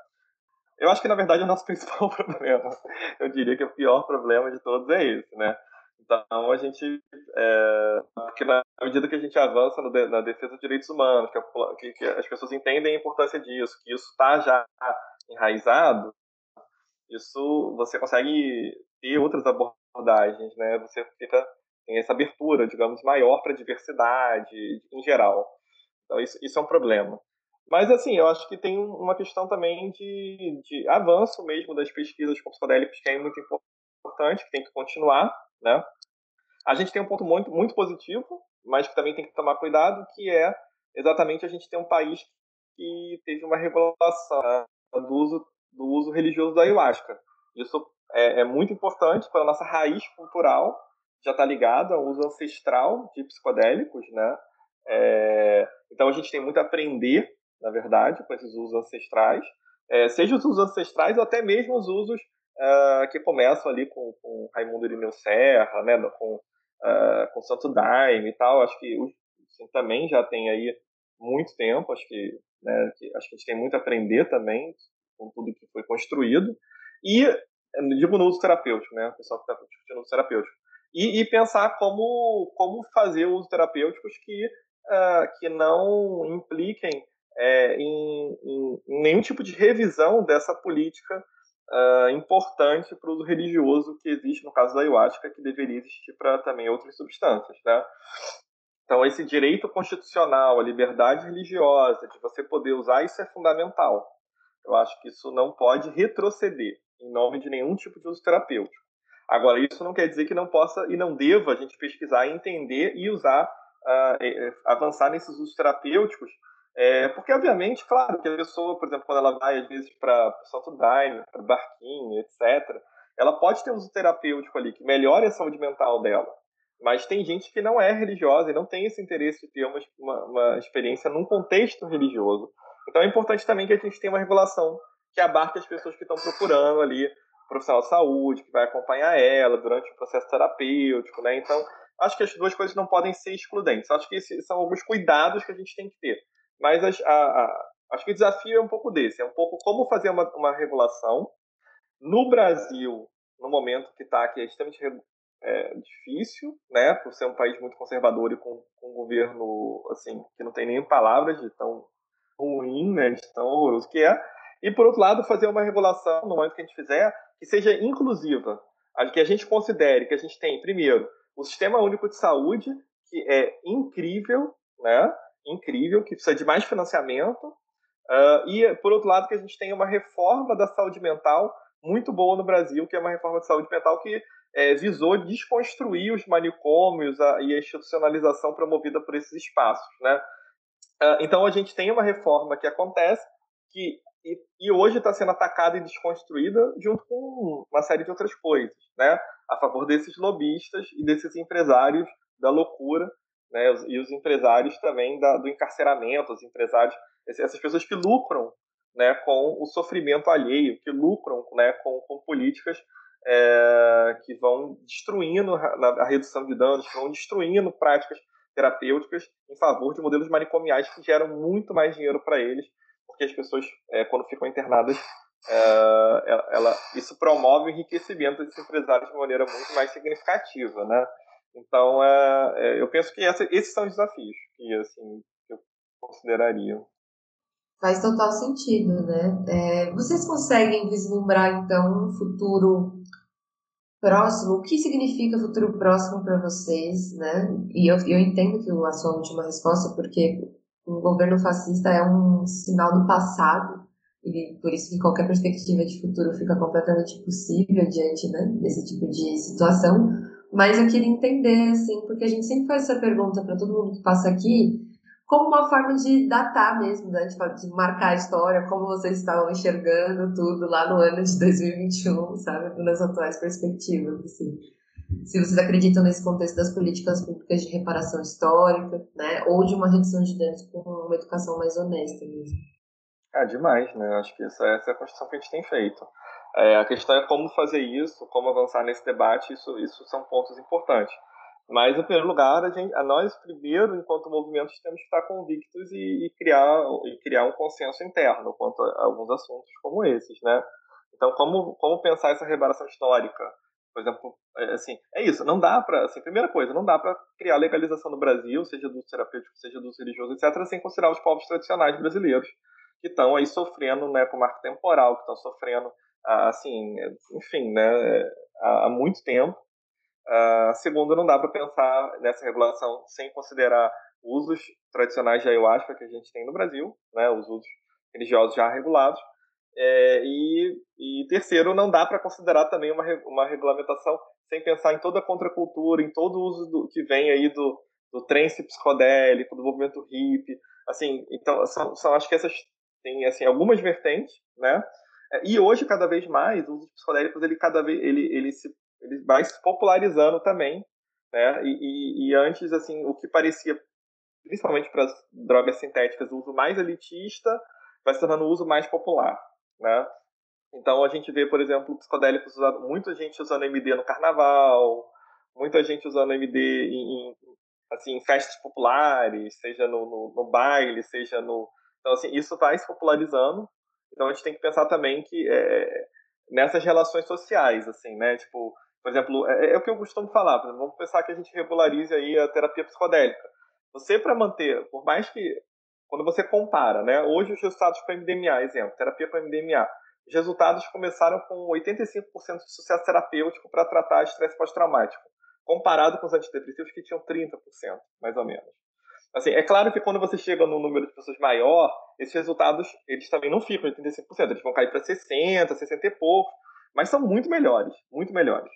Eu acho que, na verdade, é o nosso principal problema. Eu diria que o pior problema de todos é esse, né? Então, a gente, é, na medida que a gente avança na defesa dos direitos humanos, que, a, que, que, as pessoas entendem a importância disso, que isso está já enraizado, isso você consegue ter outras abordagens, né? Você fica tem essa abertura, digamos, maior para a diversidade em geral. Então, isso, isso é um problema. Mas, assim, eu acho que tem uma questão também de, de avanço mesmo das pesquisas com psicodélicos que é muito importante, que tem que continuar, né? A gente tem um ponto muito, muito positivo, mas que também tem que tomar cuidado, que é exatamente a gente ter um país que teve uma regulação né, do uso, do uso religioso da ayahuasca. Isso é, é muito importante para a nossa raiz cultural, já está ligado ao uso ancestral de psicodélicos, né? É, então a gente tem muito a aprender, na verdade, com esses usos ancestrais, é, seja os usos ancestrais ou até mesmo os usos uh, que começam ali com, com Raimundo Irineu Serra, né, com, uh, com Santo Daime e tal. Acho que assim, também já tem aí muito tempo, acho que, né, que, acho que a gente tem muito a aprender também com tudo que foi construído. E, digo no uso terapêutico, né, o pessoal que está discutindo uso terapêutico. E, e, pensar como, como fazer uso terapêuticos que, uh, que não impliquem é, em, em, em, nenhum tipo de revisão dessa política uh, importante para o uso religioso que existe no caso da ayahuasca, que deveria existir para também outras substâncias, né? Então, esse direito constitucional, a liberdade religiosa, de você poder usar, isso é fundamental. Eu acho que isso não pode retroceder em nome de nenhum tipo de uso terapêutico. Agora, isso não quer dizer que não possa e não deva a gente pesquisar, entender e usar, uh, avançar nesses usos terapêuticos é, porque, obviamente, claro, que a pessoa, por exemplo, quando ela vai, às vezes, para Santo Daime, para Barquinho, etc., ela pode ter um uso terapêutico ali, que melhore a saúde mental dela. Mas tem gente que não é religiosa e não tem esse interesse de ter uma, uma, uma experiência num contexto religioso. Então é importante também que a gente tenha uma regulação que abarque as pessoas que estão procurando ali profissional de saúde, que vai acompanhar ela durante o processo terapêutico, né? Então, acho que as duas coisas não podem ser excludentes. Acho que esses são alguns cuidados que a gente tem que ter. Mas a, a, acho que o desafio é um pouco desse, é um pouco como fazer uma, uma regulação. No Brasil, no momento que está aqui, é extremamente é, difícil, né, por ser um país muito conservador e com, com um governo assim que não tem nem palavras de tão ruim, né, de tão horroroso que é. E por outro lado, fazer uma regulação no momento que a gente fizer que seja inclusiva, que a gente considere que a gente tem primeiro o sistema único de saúde que é incrível, né? Incrível, que precisa de mais financiamento, uh, e, por outro lado, que a gente tem uma reforma da saúde mental muito boa no Brasil, que é uma reforma de saúde mental que é, visou desconstruir os manicômios a, e a institucionalização promovida por esses espaços. Né? Uh, então, a gente tem uma reforma que acontece, que e, e hoje está sendo atacada e desconstruída junto com uma série de outras coisas, né? a favor desses lobistas e desses empresários da loucura né, e os empresários também da, do encarceramento, os empresários, essas pessoas que lucram né, com o sofrimento alheio, que lucram né, com, com políticas é, que vão destruindo a, redução de danos, que vão destruindo práticas terapêuticas em favor de modelos manicomiais que geram muito mais dinheiro para eles, porque as pessoas, é, quando ficam internadas, é, ela, ela, isso promove o enriquecimento desses empresários de maneira muito mais significativa, né? Então, é, é, eu penso que essa, esses são os desafios que assim eu consideraria. Faz total sentido, né? É, vocês conseguem vislumbrar então um futuro próximo? O que significa futuro próximo para vocês, né? E eu, eu entendo que a sua última resposta, porque um governo fascista é um sinal do passado e por isso que qualquer perspectiva de futuro fica completamente impossível diante né, desse tipo de situação. Mas eu queria entender, assim, porque a gente sempre faz essa pergunta para todo mundo que passa aqui, como uma forma de datar mesmo, né, de, de marcar a história, como vocês estavam enxergando tudo lá no ano de 2021, sabe, nas atuais perspectivas, assim. Se vocês acreditam nesse contexto das políticas públicas de reparação histórica, né, ou de uma redução de danos com uma educação mais honesta mesmo. Ah, demais, né? Acho que essa, essa é a construção que a gente tem feito. É, a questão é como fazer isso, como avançar nesse debate, isso, isso são pontos importantes. Mas, em primeiro lugar, a, gente, a nós, primeiro, enquanto movimentos, temos que estar convictos e, e, criar, e criar um consenso interno quanto a alguns assuntos como esses, né? Então, como, como pensar essa reparação histórica? Por exemplo, é, assim, é isso, não dá para, assim, primeira coisa, não dá para criar legalização no Brasil, seja do terapêutico, seja do religioso, etc., sem considerar os povos tradicionais brasileiros, que estão aí sofrendo né, com marco temporal, que estão sofrendo, assim, enfim, né, há, muito tempo. Uh, segundo, não dá para pensar nessa regulação sem considerar usos tradicionais de ayahuasca que a gente tem no Brasil, né, os usos religiosos já regulados. É, e, e, terceiro, não dá para considerar também uma, uma regulamentação sem pensar em toda a contracultura, em todo o uso do, que vem aí do, do trance psicodélico, do movimento hippie. Assim, então, são, são acho que essas tem assim algumas vertentes, né? E hoje cada vez mais os psicodélicos ele cada vez ele ele se ele vai se popularizando também, né? E, e, e antes assim o que parecia principalmente para as drogas sintéticas o uso mais elitista vai se tornando o uso mais popular, né? Então a gente vê, por exemplo, psicodélicos usando, muita gente usando MD no carnaval, muita gente usando MD em, em assim, em festas populares, seja no, no, no baile, seja no, então, assim, isso vai se popularizando. Então, a gente tem que pensar também que é, nessas relações sociais, assim, né? Tipo, por exemplo, é, é o que eu costumo falar. Exemplo, vamos pensar que a gente regularize aí a terapia psicodélica. Você, para manter, por mais que, quando você compara, né? Hoje, os resultados com MDMA, exemplo, terapia com MDMA, os resultados começaram com 85% de sucesso terapêutico para tratar estresse pós-traumático, comparado com os antidepressivos que tinham 30%, mais ou menos. Assim, é claro que quando você chega num número de pessoas maior, esses resultados, eles também não ficam de 35%, eles vão cair para 60%, 60% e pouco, mas são muito melhores, muito melhores.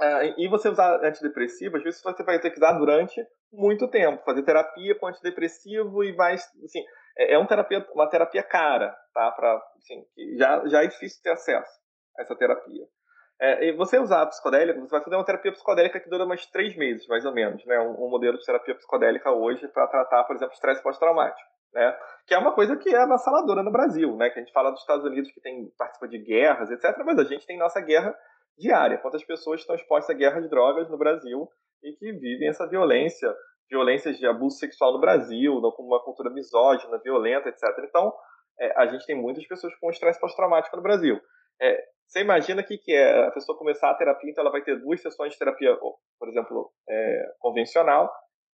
Uh, e você usar antidepressivo, às vezes você vai ter que usar durante muito tempo, fazer terapia com antidepressivo e vai, assim, é, é um terapia, uma terapia cara, tá? Pra, assim, já, já é difícil ter acesso a essa terapia. É, você usar psicodélico, você vai fazer uma terapia psicodélica que dura mais três meses, mais ou menos, né? Um, um modelo de terapia psicodélica hoje para tratar, por exemplo, estresse pós-traumático, né? Que é uma coisa que é avassaladora no Brasil, né? Que a gente fala dos Estados Unidos que tem participa de guerras, etc. Mas a gente tem nossa guerra diária. Quantas pessoas estão expostas à guerra de drogas no Brasil e que vivem essa violência, violências de abuso sexual no Brasil, com uma cultura misógina, violenta, etc. Então, é, a gente tem muitas pessoas com estresse pós-traumático no Brasil. É, você imagina o que, que é a pessoa começar a terapia, então ela vai ter duas sessões de terapia, por exemplo, é, convencional,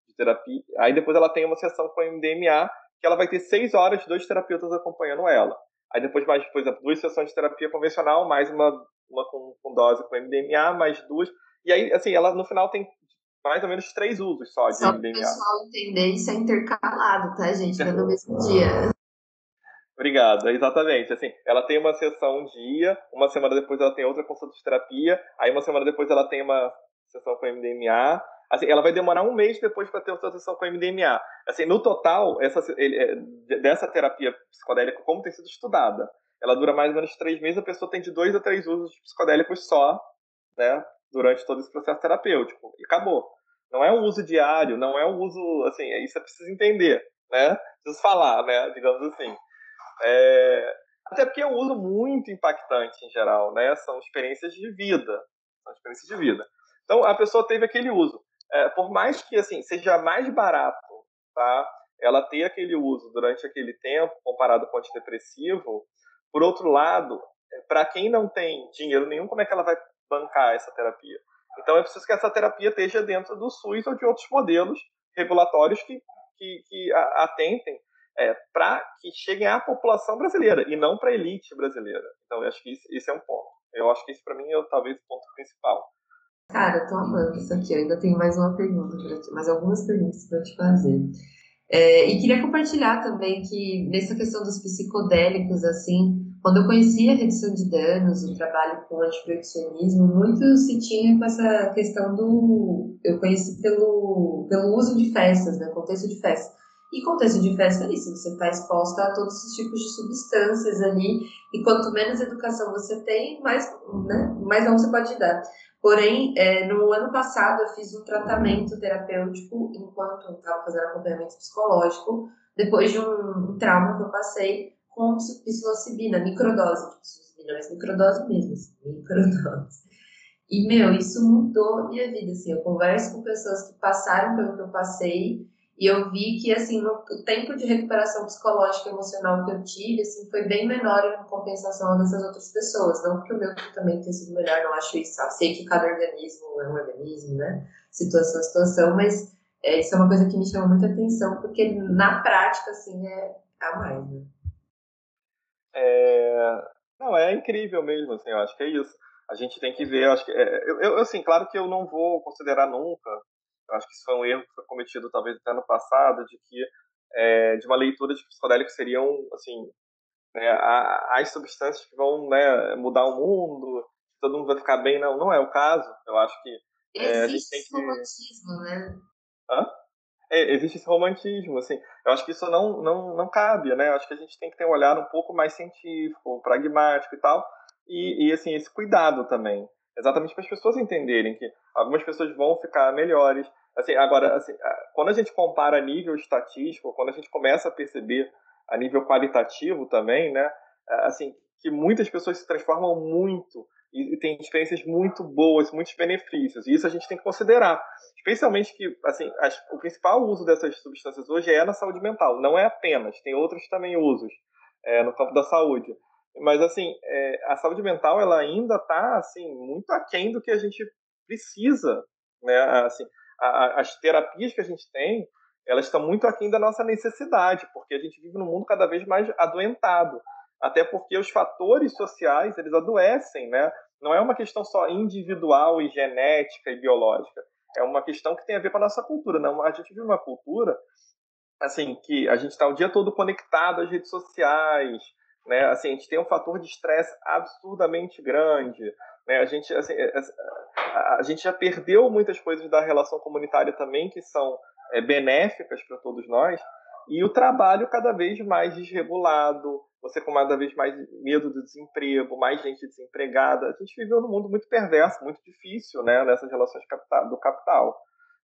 de terapia, aí depois ela tem uma sessão com MDMA, que ela vai ter seis horas de dois terapeutas acompanhando ela. Aí depois mais, por exemplo, duas sessões de terapia convencional, mais uma, uma com, com dose com MDMA, mais duas. E aí, assim, ela no final tem mais ou menos três usos só de só MDMA. Só o pessoal entender, isso é intercalado, tá, gente? Não é no mesmo dia. Obrigado, exatamente. Assim, ela tem uma sessão um dia, uma semana depois ela tem outra consulta de terapia, aí uma semana depois ela tem uma sessão com MDMA. Assim, ela vai demorar um mês depois para ter outra sessão com MDMA. Assim, no total, essa, é, dessa terapia psicodélica, como tem sido estudada, ela dura mais ou menos três meses, a pessoa tem de dois a três usos psicodélicos só, né, durante todo esse processo terapêutico. E acabou. Não é um uso diário, não é um uso, assim, isso é preciso entender, né? Preciso falar, né, digamos assim. É, até porque é um uso muito impactante em geral, né? São experiências de vida. São experiências de vida. Então, a pessoa teve aquele uso. É, por mais que, assim, seja mais barato, tá? Ela ter aquele uso durante aquele tempo, comparado com o antidepressivo, Por outro lado, para quem não tem dinheiro nenhum, como é que ela vai bancar essa terapia? Então é preciso que essa terapia esteja dentro do SUS ou de outros modelos regulatórios que, que, que atentem é, para que cheguem à população brasileira e não para a elite brasileira. Então eu acho que esse é um ponto. Eu acho que esse para mim é talvez o ponto principal. Cara, eu tô amando isso aqui. Eu ainda tenho mais uma pergunta para ti, mais algumas perguntas para te fazer. É, e queria compartilhar também que nessa questão dos psicodélicos, assim, quando eu conheci a redução de danos, o trabalho com antiproibicionismo, muito se tinha com essa questão do. Eu conheci pelo, pelo uso de festas, né? Contexto de festa. E contexto de festa é isso, você está exposta a todos os tipos de substâncias ali, e quanto menos educação você tem, mais, né, mais não você pode dar. Porém, é, no ano passado eu fiz um tratamento terapêutico enquanto estava fazendo acompanhamento psicológico, depois de um, um trauma que eu passei com psilocibina, microdose de psilocibina, mas microdose mesmo, assim, microdose. E, meu, isso mudou minha vida, assim, eu converso com pessoas que passaram pelo que eu passei e eu vi que, assim, no, o tempo de recuperação psicológica e emocional que eu tive, assim, foi bem menor em compensação dessas outras pessoas. Não porque o meu também tenha sido melhor, não acho isso. Sei que cada organismo é um organismo, né? Situação a situação, mas é, isso é uma coisa que me chama muita atenção, porque na prática, assim, é a mais, né? É... Não, é incrível mesmo, assim, eu acho que é isso. A gente tem que ver, acho que, é, eu, eu, assim, claro que eu não vou considerar nunca, acho que isso foi um erro que foi cometido talvez até no passado, de que, é, de uma leitura de psicodélicos seriam, assim, né, as substâncias que vão né, mudar o mundo, todo mundo vai ficar bem, não, não é o caso, eu acho que é, Existe tem que... romantismo, né? Hã? É, existe esse romantismo, assim. Eu acho que isso não, não, não cabe, né? Eu acho que a gente tem que ter um olhar um pouco mais científico, pragmático e tal. E, e assim, esse cuidado também. Exatamente para as pessoas entenderem que algumas pessoas vão ficar melhores. Assim, agora, assim, quando a gente compara a nível estatístico, quando a gente começa a perceber a nível qualitativo também, né? Assim, que muitas pessoas se transformam muito e, tem experiências muito boas, muitos benefícios. E isso a gente tem que considerar. Especialmente que, assim, as, o principal uso dessas substâncias hoje é na saúde mental. Não é apenas, tem outros também usos é, no campo da saúde. Mas, assim, é, a saúde mental, ela ainda está, assim, muito aquém do que a gente precisa, né? Assim, as terapias que a gente tem, elas estão muito aquém da nossa necessidade, porque a gente vive num mundo cada vez mais adoentado até porque os fatores sociais eles adoecem, né? Não é uma questão só individual e genética e biológica, é uma questão que tem a ver com a nossa cultura. Não, a gente vive uma cultura assim que a gente está o dia todo conectado às redes sociais, né? Assim, a gente tem um fator de estresse absurdamente grande, né? A gente assim, é, é, a gente já perdeu muitas coisas da relação comunitária também que são é, benéficas para todos nós e o trabalho cada vez mais desregulado, você com cada vez mais medo do desemprego, mais gente desempregada. A gente viveu num mundo muito perverso, muito difícil, né, nessas relações do capital.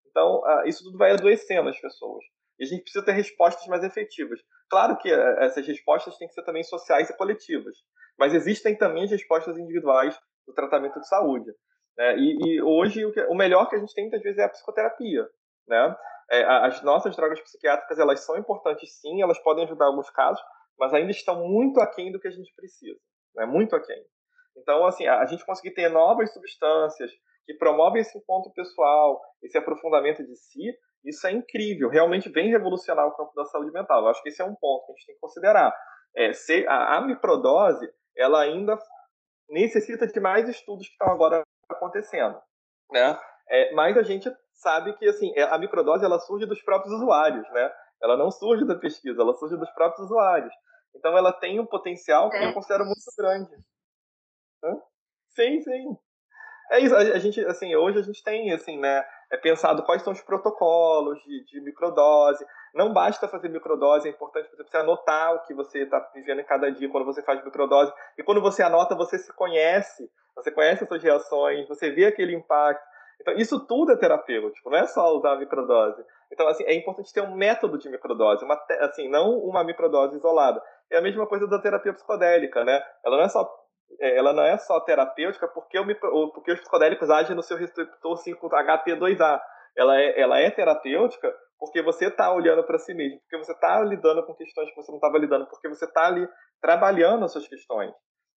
Então, isso tudo vai adoecendo as pessoas. E a gente precisa ter respostas mais efetivas. Claro que eh, essas respostas têm que ser também sociais e coletivas, mas existem também as respostas individuais do tratamento de saúde. Né? E, e, hoje o, que, o, melhor que a gente tem muitas vezes é a psicoterapia. Né? É, as nossas drogas psiquiátricas elas são importantes sim, elas podem ajudar em alguns casos, mas ainda estão muito aquém do que a gente precisa, né? muito aquém. Então, assim, a gente conseguir ter novas substâncias que promovem esse encontro pessoal, esse aprofundamento de si, isso é incrível, realmente vem revolucionar o campo da saúde mental. Eu acho que esse é um ponto que a gente tem que considerar. É, ser, a, a microdose, ela ainda necessita de mais estudos que estão agora acontecendo, né? É, mas a gente sabe que assim é, a microdose ela surge dos próprios usuários, né? Ela não surge da pesquisa, ela surge dos próprios usuários. Então ela tem um potencial que eu é. considero muito grande. Hã? Sim, sim. É isso, a, gente, assim, hoje a gente tem, assim, né, é pensado quais são os protocolos de, de microdose. Não basta fazer microdose, é importante você anotar o que você está vivendo em cada dia quando você faz microdose. E quando você anota, você se conhece, você conhece as suas reações, você vê aquele impacto. Então, isso tudo é terapêutico, não é só usar a microdose. Então, assim, é importante ter um método de microdose, uma, assim, não uma microdose isolada. É a mesma coisa da terapia psicodélica, né? Ela não é só é, ela não é só terapêutica porque, o porque os psicodélicos agem no seu receptor 5-HT2A. Ela é, ela é terapêutica porque você está olhando para si mesmo, porque você está lidando com questões que você não estava lidando, porque você está ali trabalhando as suas questões.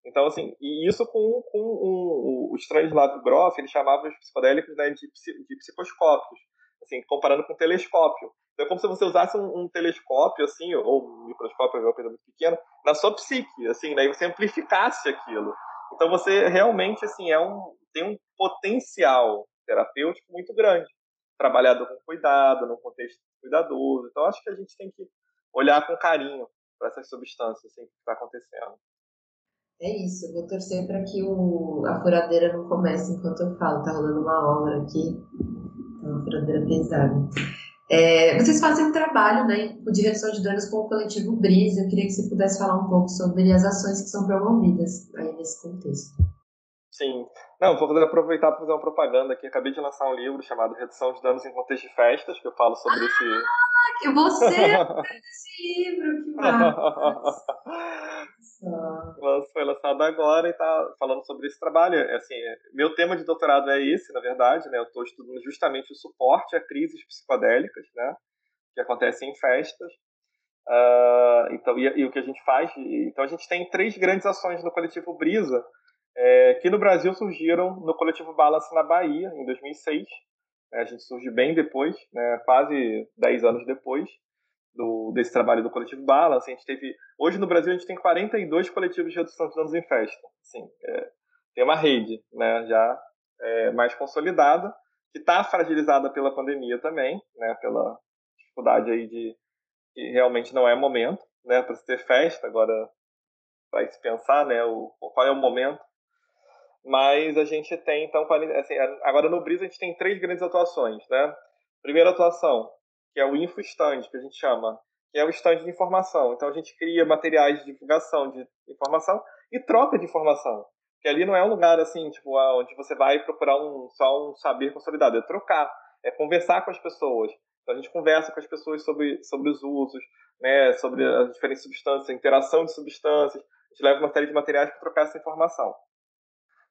Então, assim, e isso com, com o, o Stanislav Grof, ele chamava os psicodélicos né, de, de psicoscópios, assim, comparando com um telescópio. Então, é como se você usasse um, um telescópio, assim, ou um microscópio, uma coisa muito pequena, na sua psique, assim, né, e você amplificasse aquilo. Então, você realmente, assim, é um, tem um potencial terapêutico muito grande, trabalhado com cuidado, num contexto cuidadoso. Então, acho que a gente tem que olhar com carinho para essas substâncias, assim, que está acontecendo. É isso, eu vou torcer para que o, a furadeira não comece enquanto eu falo. Tá rolando uma obra aqui, tá uma furadeira pesada. É, vocês fazem um trabalho né, de redução de danos com o coletivo Brisa. Eu queria que você pudesse falar um pouco sobre as ações que são promovidas aí nesse contexto. Sim. Não, vou aproveitar para fazer uma propaganda aqui. Acabei de lançar um livro chamado Redução de Danos em Contexto de Festas, que eu falo sobre ah, esse. Ah, que você esse livro, que massa! Foi lançado agora e está falando sobre esse trabalho. É, assim, meu tema de doutorado é esse, na verdade, né? Eu estou estudando justamente o suporte a crises psicodélicas, né? Que acontecem em festas. Uh, então, e, e, o que a gente faz? Então, a gente tem três grandes ações no coletivo Brisa, é, que no Brasil surgiram no coletivo Balance na Bahia, em 2006. É, a gente surge bem depois, né? quase 10 anos depois do, desse trabalho do coletivo Balance. A gente teve, hoje no Brasil a gente tem 42 coletivos de redução de danos em festa. Assim, é, tem uma rede né, já é, mais consolidada, que está fragilizada pela pandemia também, né, pela dificuldade aí de que realmente não é momento né, para se ter festa. Agora vai se pensar né, o, qual é o momento. Mas a gente tem, então, assim, agora no Brisa a gente tem três grandes atuações. Né? Primeira atuação, que é o InfoStand, que a gente chama, que é o stand de informação. Então a gente cria materiais de divulgação de informação e troca de informação. Que ali não é um lugar assim, tipo, onde você vai procurar um, só um saber consolidado, é trocar, é conversar com as pessoas. Então a gente conversa com as pessoas sobre, sobre os usos, né, sobre as diferentes substâncias, a interação de substâncias. A gente leva uma série de materiais para trocar essa informação.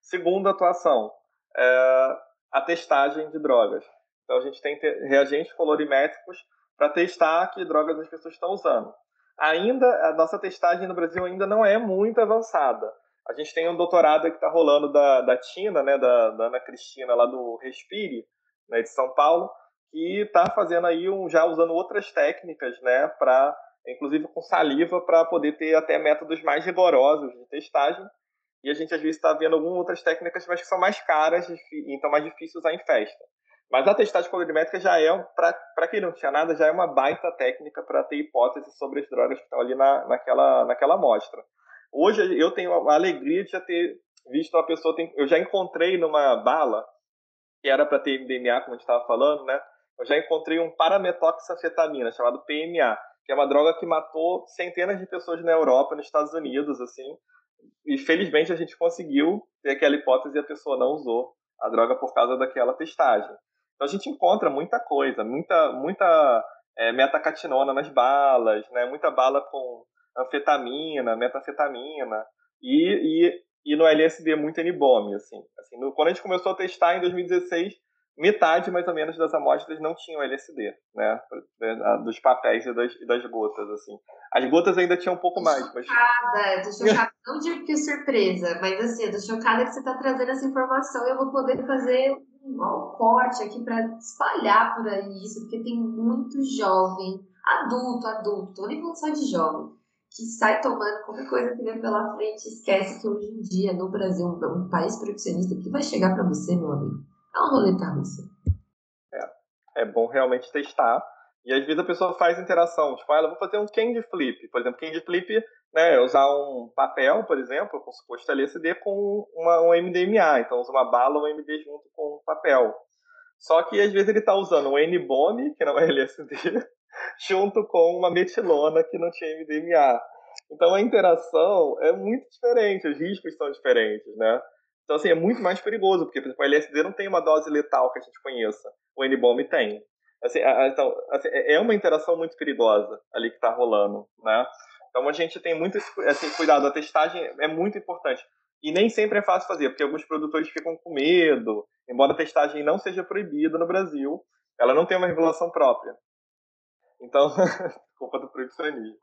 Segunda atuação, é a testagem de drogas. Então a gente tem reagentes colorimétricos para testar que drogas as pessoas estão usando. Ainda a nossa testagem no Brasil ainda não é muito avançada. A gente tem um doutorado que está rolando da, da Tina, né, da, da, Ana Cristina, lá do Respire, né, de São Paulo, que está fazendo aí um, já usando outras técnicas, né, para inclusive com saliva, para poder ter até métodos mais rigorosos de testagem. E a gente às vezes está vendo algumas outras técnicas, mas que são mais caras e então mais difíceis usar em festa. Mas a testagem colorimétrica já é, para quem não tinha nada, já é uma baita técnica para ter hipóteses sobre as drogas que estão ali na, naquela, naquela amostra. Hoje eu tenho a alegria de já ter visto uma pessoa, tem, eu já encontrei numa bala, que era para ter MDMA, como a gente estava falando, né? Eu já encontrei um parametoxafetamina, chamado PMA, que é uma droga que matou centenas de pessoas na Europa, nos Estados Unidos, assim. E felizmente a gente conseguiu ter aquela hipótese e a pessoa não usou a droga por causa daquela testagem. Então a gente encontra muita coisa, muita, muita é, metacatinona nas balas, né? muita bala com anfetamina, metanfetamina, e, e, e no LSD muito N-bomb, assim. assim no, quando a gente começou a testar em 2016, metade mais ou menos das amostras não tinham LSD, né, dos papéis e das, e das gotas, assim. As gotas ainda tinham um pouco mais, mas... Chocada, tô chocada, não digo que surpresa, mas assim, eu tô chocada que você tá trazendo essa informação e eu vou poder fazer um corte aqui para espalhar por aí isso, porque tem muito jovem, adulto, adulto, tô nem falando só de jovem, que sai tomando qualquer coisa que vem pela frente, esquece que hoje em dia, no Brasil, um, um país proibicionista, que vai chegar para você, meu amigo? É uma roleta russa. É, é bom realmente testar. E às vezes a pessoa faz interação, tipo, ah, ela vou fazer um candy flip. Por exemplo, candy flip né, usar um papel, por exemplo, com suposto LSD, com uma, um MDMA. Então, usa uma bala ou um MD junto com um papel. Só que às vezes ele está usando um N-bomb, que não é LSD, junto com uma metilona, que não tinha MDMA. Então a interação é muito diferente, os riscos são diferentes, né? Então, assim, é muito mais perigoso, porque, por exemplo, o LSD não tem uma dose letal que a gente conheça. O N-bomb tem. Assim, então, assim, é, é uma interação muito perigosa ali que está rolando, né? Então, a gente tem muito esse assim, cuidado. A testagem é muito importante. E nem sempre é fácil fazer, porque alguns produtores ficam com medo. Embora a testagem não seja proibida no Brasil, ela não tem uma regulação própria. Então, culpa do proibicionismo.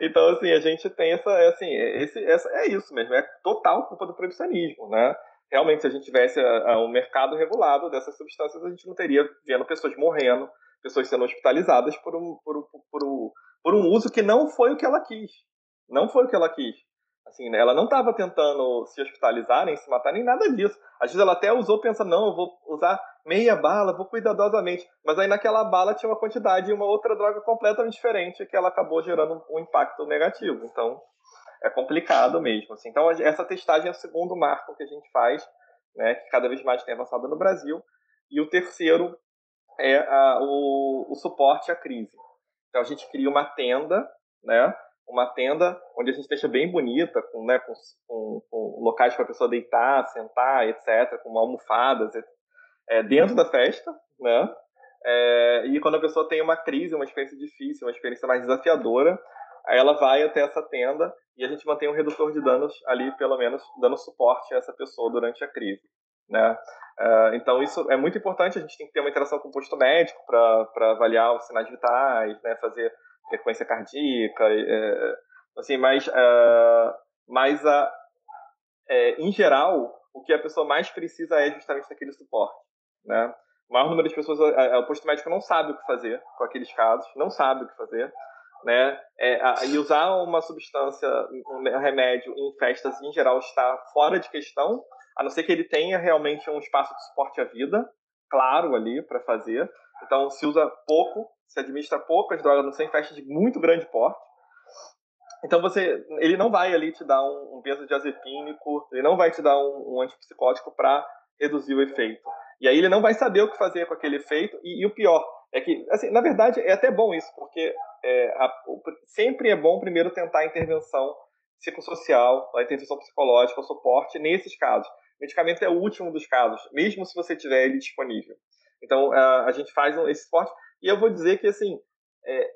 Então, assim, a gente tem essa, assim, esse, essa, é isso mesmo, é total culpa do proibicionismo, né? Realmente, se a gente tivesse a, a, um mercado regulado dessas substâncias, a gente não teria vendo pessoas morrendo, pessoas sendo hospitalizadas por um, por, por, por, por um uso que não foi o que ela quis. Não foi o que ela quis. Assim, né? Ela não estava tentando se hospitalizar, nem se matar, nem nada disso. Às vezes ela até usou pensando, não, eu vou usar meia bala, vou cuidadosamente. Mas aí naquela bala tinha uma quantidade de uma outra droga completamente diferente que ela acabou gerando um impacto negativo. Então, é complicado mesmo. Assim. Então, essa testagem é o segundo marco que a gente faz, né, que cada vez mais tem avançado no Brasil. E o terceiro é a, o, o suporte à crise. Então, a gente cria uma tenda, né, uma tenda onde a gente deixa bem bonita, com, né, com, com, com locais para a pessoa deitar, sentar, etc., com almofadas, é, dentro da festa, né? É, e quando a pessoa tem uma crise, uma experiência difícil, uma experiência mais desafiadora, aí ela vai até essa tenda e a gente mantém um redutor de danos ali, pelo menos, dando suporte a essa pessoa durante a crise. Né? É, então, isso é muito importante. A gente tem que ter uma interação com o posto médico para avaliar os sinais vitais, né? fazer frequência cardíaca, é, assim, mas, uh, mas a, é, em geral, o que a pessoa mais precisa é justamente aquele suporte, né? O maior número de pessoas, o posto médico não sabe o que fazer com aqueles casos, não sabe o que fazer, né? É, e usar uma substância, um remédio em festas em geral está fora de questão, a não ser que ele tenha realmente um espaço de suporte à vida, claro ali para fazer. Então se usa pouco se administra poucas drogas não são em festas de muito grande porte. Então você, ele não vai ali te dar um, um benzodiazepínico, ele não vai te dar um, um antipsicótico para reduzir o efeito. E aí ele não vai saber o que fazer com aquele efeito. E, e o pior é que, assim, na verdade é até bom isso, porque é, a, sempre é bom primeiro tentar a intervenção psicossocial, a intervenção psicológica, o suporte nesses casos. Medicamento é o último dos casos, mesmo se você tiver ele disponível. Então a, a gente faz um, esse suporte e eu vou dizer que, assim, é,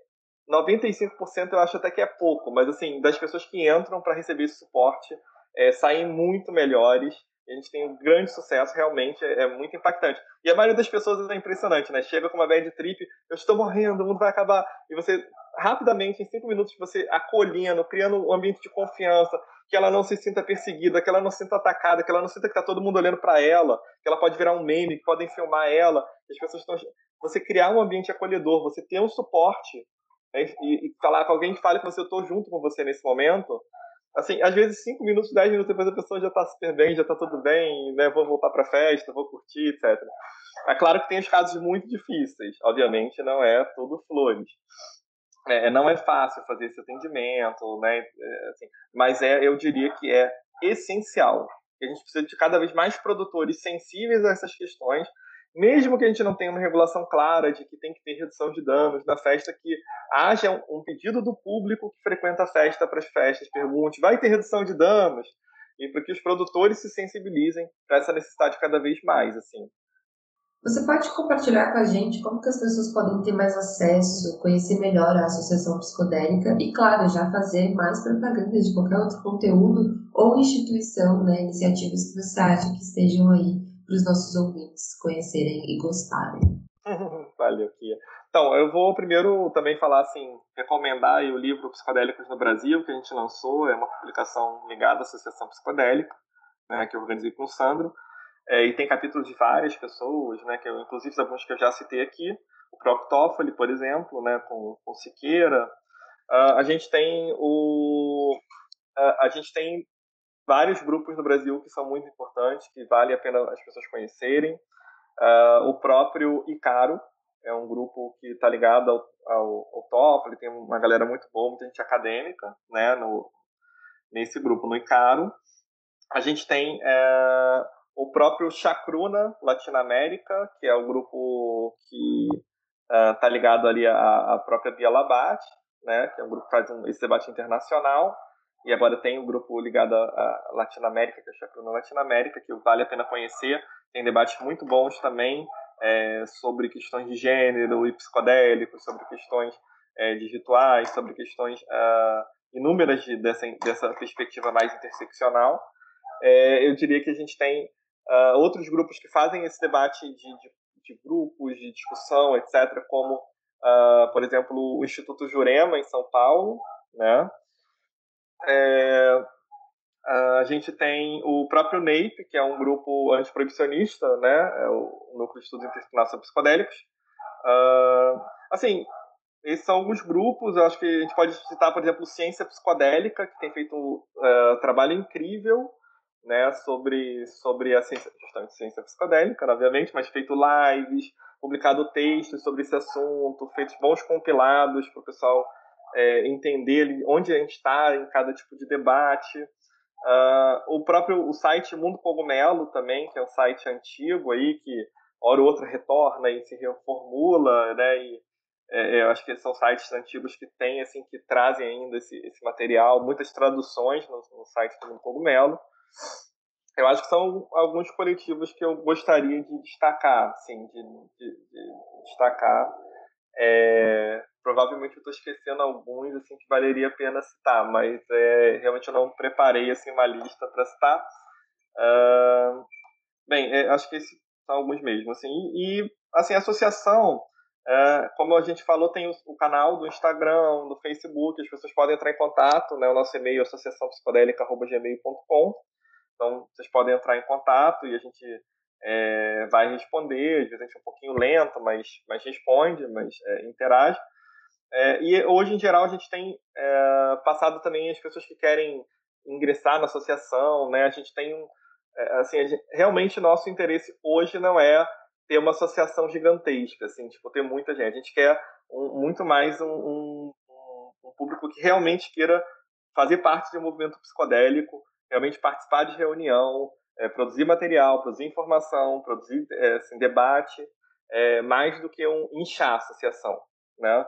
95% eu acho até que é pouco, mas, assim, das pessoas que entram para receber esse suporte, é, saem muito melhores. A gente tem um grande sucesso, realmente é, é, muito impactante. E a maioria das pessoas é impressionante, né? Chega com uma bad trip, eu estou morrendo, o mundo vai acabar. E você, rapidamente, em cinco minutos, você acolhendo, criando um ambiente de confiança, que ela não se sinta perseguida, que ela não se sinta atacada, que ela não sinta que está todo mundo olhando para ela, que ela pode virar um meme, que podem filmar ela, as pessoas estão você criar um ambiente acolhedor, você ter um suporte né, e, e, falar com alguém que fale que você, eu estou junto com você nesse momento. Assim, às vezes, cinco minutos, dez minutos depois a pessoa já está super bem, já está tudo bem, né, vou voltar para a festa, vou curtir, etc. É claro que tem os casos muito difíceis, obviamente não é tudo flores. É, não é fácil fazer esse atendimento, né, é, assim, mas é, eu diria que é essencial. A gente precisa de cada vez mais produtores sensíveis a essas questões mesmo que a gente não tenha uma regulação clara de que tem que ter redução de danos na festa, que haja um pedido do público que frequenta a festa para as festas, pergunte, vai ter redução de danos? E para que os produtores se sensibilizem para essa necessidade cada vez mais, assim. Você pode compartilhar com a gente como que as pessoas podem ter mais acesso, conhecer melhor a Associação Psicodélica e, claro, já fazer mais propaganda de qualquer outro conteúdo ou instituição, né, iniciativas que você acha que estejam aí para os nossos ouvintes conhecerem e gostarem. Valeu, Kia. Então, eu vou primeiro também falar, assim, recomendar o livro Psicodélicos no Brasil, que a gente lançou, é uma publicação ligada à Associação Psicodélica, né, que eu organizei com o Sandro, é, e tem capítulos de várias pessoas, né, que eu, inclusive alguns que eu já citei aqui, o próprio Toffoli, por exemplo, né, com, com Siqueira. Uh, a gente tem o... Uh, a gente tem vários grupos no Brasil que são muito importantes, que vale a pena as pessoas conhecerem. Uh, o próprio Icaro é um grupo que está ligado ao, ao, ao TOEFL, tem uma galera muito boa, muita gente acadêmica, né, no, nesse grupo, no Icaro. A gente tem é, o próprio Chacruna Latinoamérica, que é o grupo que está uh, ligado ali à, à própria Bia né, que é um grupo que faz um, esse debate internacional. E agora tem um grupo ligado à Latinoamérica, que é o Chacruna Latinoamérica, que vale a pena conhecer. Tem debates muito bons também é, sobre questões de gênero e psicodélicos, sobre questões é, de rituais, sobre questões uh, inúmeras de, dessa, dessa perspectiva mais interseccional. É, eu diria que a gente tem uh, outros grupos que fazem esse debate de, de, de, grupos, de discussão, etc., como uh, por exemplo, o Instituto Jurema, em São Paulo, né? É, a gente tem o próprio NAPE, que é um grupo antiproibicionista, né? É o Núcleo de Estudos Interdisciplinares sobre Psicodélicos. Uh, assim, esses são alguns grupos, eu acho que a gente pode citar, por exemplo, Ciência Psicodélica, que tem feito um uh, trabalho incrível né, sobre, sobre a ciência, justamente ciência psicodélica, obviamente, mas feito lives, publicado textos sobre esse assunto, feitos bons compilados para o pessoal é, entender onde a gente está em cada tipo de debate. Uh, o próprio o site Mundo Cogumelo também, que é um site antigo aí, que hora ou outra retorna e se reformula, né, e é, eu acho que são sites antigos que têm, assim, que trazem ainda esse, esse material, muitas traduções no, no site do Mundo Cogumelo. Eu acho que são alguns coletivos que eu gostaria de destacar, assim, de, de, de destacar. É, provavelmente eu estou esquecendo alguns assim que valeria a pena citar, mas é, realmente eu não preparei assim uma lista para citar. Uh, bem, é, acho que esses são alguns mesmo, assim. E assim, a associação, é, como a gente falou, tem o, o, canal do Instagram, do Facebook, as pessoas podem entrar em contato, né? O nosso e-mail é associaçãopsicodélica@gmail.com. Então, vocês podem entrar em contato e a gente é, vai responder. Às vezes é um pouquinho lento, mas, mas responde, mas é, interage. É, e hoje, em geral, a gente tem é, passado também as pessoas que querem ingressar na associação, né? A gente tem, é, assim, gente, realmente nosso interesse hoje não é ter uma associação gigantesca, assim, tipo, ter muita gente. A gente quer um, muito mais um, um, um público que realmente queira fazer parte de um movimento psicodélico, realmente participar de reunião, é, produzir material, produzir informação, produzir é, assim, debate, é, mais do que um inchar a associação, né?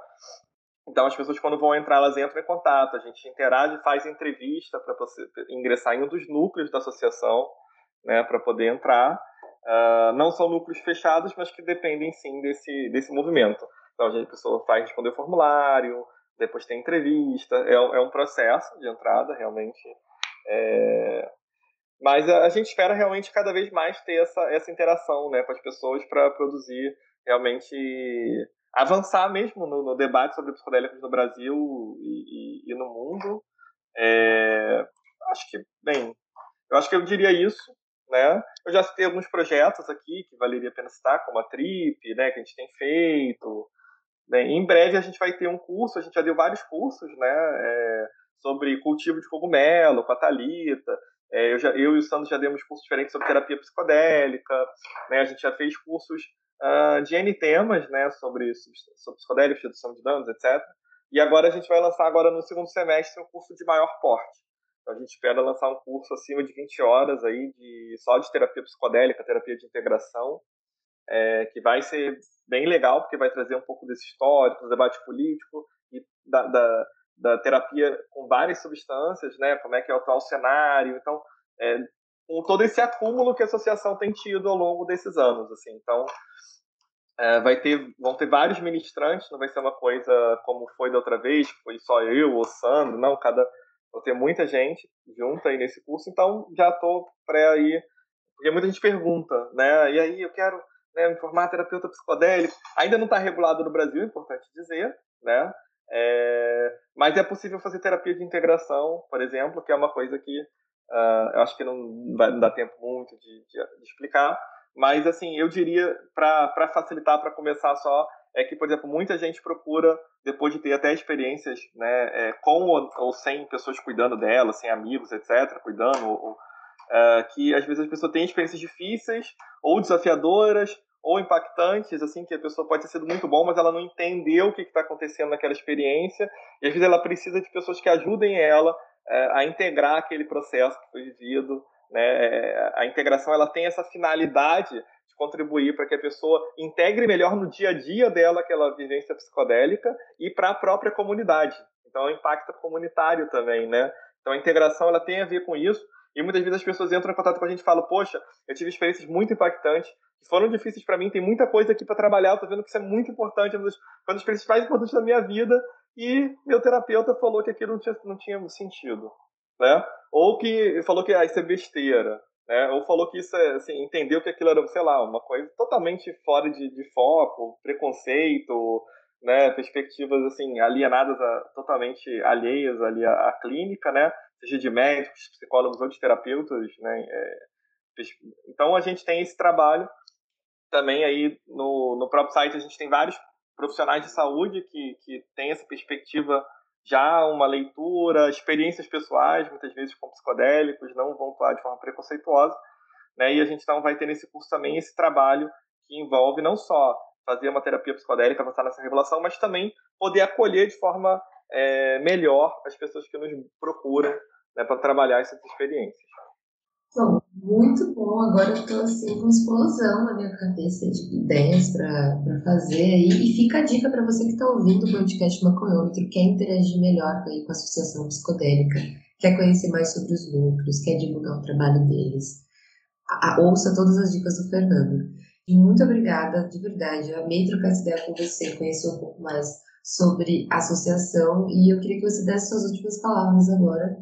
Então as pessoas quando vão entrar, elas entram em contato, a gente interage, faz entrevista para ingressar em um dos núcleos da associação, né, para poder entrar. Uh, não são núcleos fechados, mas que dependem sim desse desse movimento. Então a, gente, a pessoa faz responder o formulário, depois tem entrevista, é, é um processo de entrada realmente é... Mas a, a, gente espera realmente cada vez mais ter essa, essa interação né, com as pessoas para produzir realmente avançar mesmo no, no, debate sobre psicodélicos no Brasil e, e, e no mundo. É... acho que, bem, eu acho que eu diria isso. Né? Eu já citei alguns projetos aqui que valeria a pena citar, como a TRIP, né, que a gente tem feito. Bem, em breve a gente vai ter um curso, a gente já deu vários cursos, né? É, sobre cultivo de cogumelo com a Thalita. É, eu, já, eu e o Sandro já demos cursos diferentes sobre terapia psicodélica. Né? A gente já fez cursos uh, de N temas né? sobre, sobre psicodélicos, redução de danos, etc. E agora a gente vai lançar agora no segundo semestre um curso de maior porte. Então a gente espera lançar um curso acima de 20 horas aí de, só de terapia psicodélica, terapia de integração, é, que vai ser bem legal, porque vai trazer um pouco desse histórico, do debate político e da, da da terapia com várias substâncias, né? Como é que é o atual cenário. Então, é, com todo esse acúmulo que a associação tem tido ao longo desses anos, assim. Então, é, vai ter, vão ter vários ministrantes, não vai ser uma coisa como foi da outra vez, que foi só eu ou Sandro, não, cada vão ter muita gente junta aí nesse curso, então já estou pré aí, porque muita gente pergunta, né? E aí eu quero né, me formar terapeuta psicodélico, ainda não está regulado no Brasil, é importante dizer, né? É, mas é possível fazer terapia de integração, por exemplo, que é uma coisa que uh, eu acho que não, vai, não dá tempo muito de, de, de explicar. Mas, assim, eu diria, para facilitar, para começar só, é que, por exemplo, muita gente procura, depois de ter até experiências né, é, com ou, ou, sem pessoas cuidando dela, sem amigos, etc., cuidando, ou, uh, que às vezes as pessoas têm experiências difíceis ou desafiadoras, ou impactantes, assim, que a pessoa pode ter sido muito bom, mas ela não entendeu o que está acontecendo naquela experiência, e às vezes ela precisa de pessoas que ajudem ela a integrar aquele processo que foi vivido, né? É, a integração ela tem essa finalidade de contribuir para que a pessoa integre melhor no dia a dia dela aquela vivência psicodélica e para a própria comunidade. Então, é impacto comunitário também, né? Então, a integração ela tem a ver com isso. E muitas vezes as pessoas entram em contato com a gente e falam: Poxa, eu tive experiências muito impactantes, que foram difíceis para mim, tem muita coisa aqui para trabalhar, eu tô vendo que isso é muito importante, é uma das, uma das experiências mais importantes da minha vida, e meu terapeuta falou que aquilo não tinha, não tinha sentido. Né? Ou que falou que ah, isso é besteira. Né? Ou falou que isso é, assim, entendeu que aquilo era, sei lá, uma coisa totalmente fora de, de foco, preconceito, né, perspectivas assim alienadas, a, totalmente alheias ali à, à, clínica, né, seja de médicos, psicólogos ou de terapeutas, né. É, então a gente tem esse trabalho também aí no, no próprio site a gente tem vários profissionais de saúde que, que têm essa perspectiva já uma leitura, experiências pessoais, muitas vezes com psicodélicos, não vão atuar de forma preconceituosa, né? E a gente então vai ter nesse curso também esse trabalho que envolve não só fazer uma terapia psicodélica, avançar nessa revelação, mas também poder acolher de forma é, melhor as pessoas que nos procuram né, para trabalhar essas experiências. Bom, muito bom. Agora eu estou assim com explosão na minha cabeça de ideias para fazer aí. E fica a dica para você que está ouvindo o podcast Maconhômetro, quer interagir melhor aí com a Associação Psicodélica, quer conhecer mais sobre os lucros, quer divulgar o trabalho deles. A, a, ouça todas as dicas do Fernando. E muito obrigada, de verdade. Eu amei trocar essa ideia com você, conhecer um pouco mais sobre a associação. E eu queria que você desse suas últimas palavras agora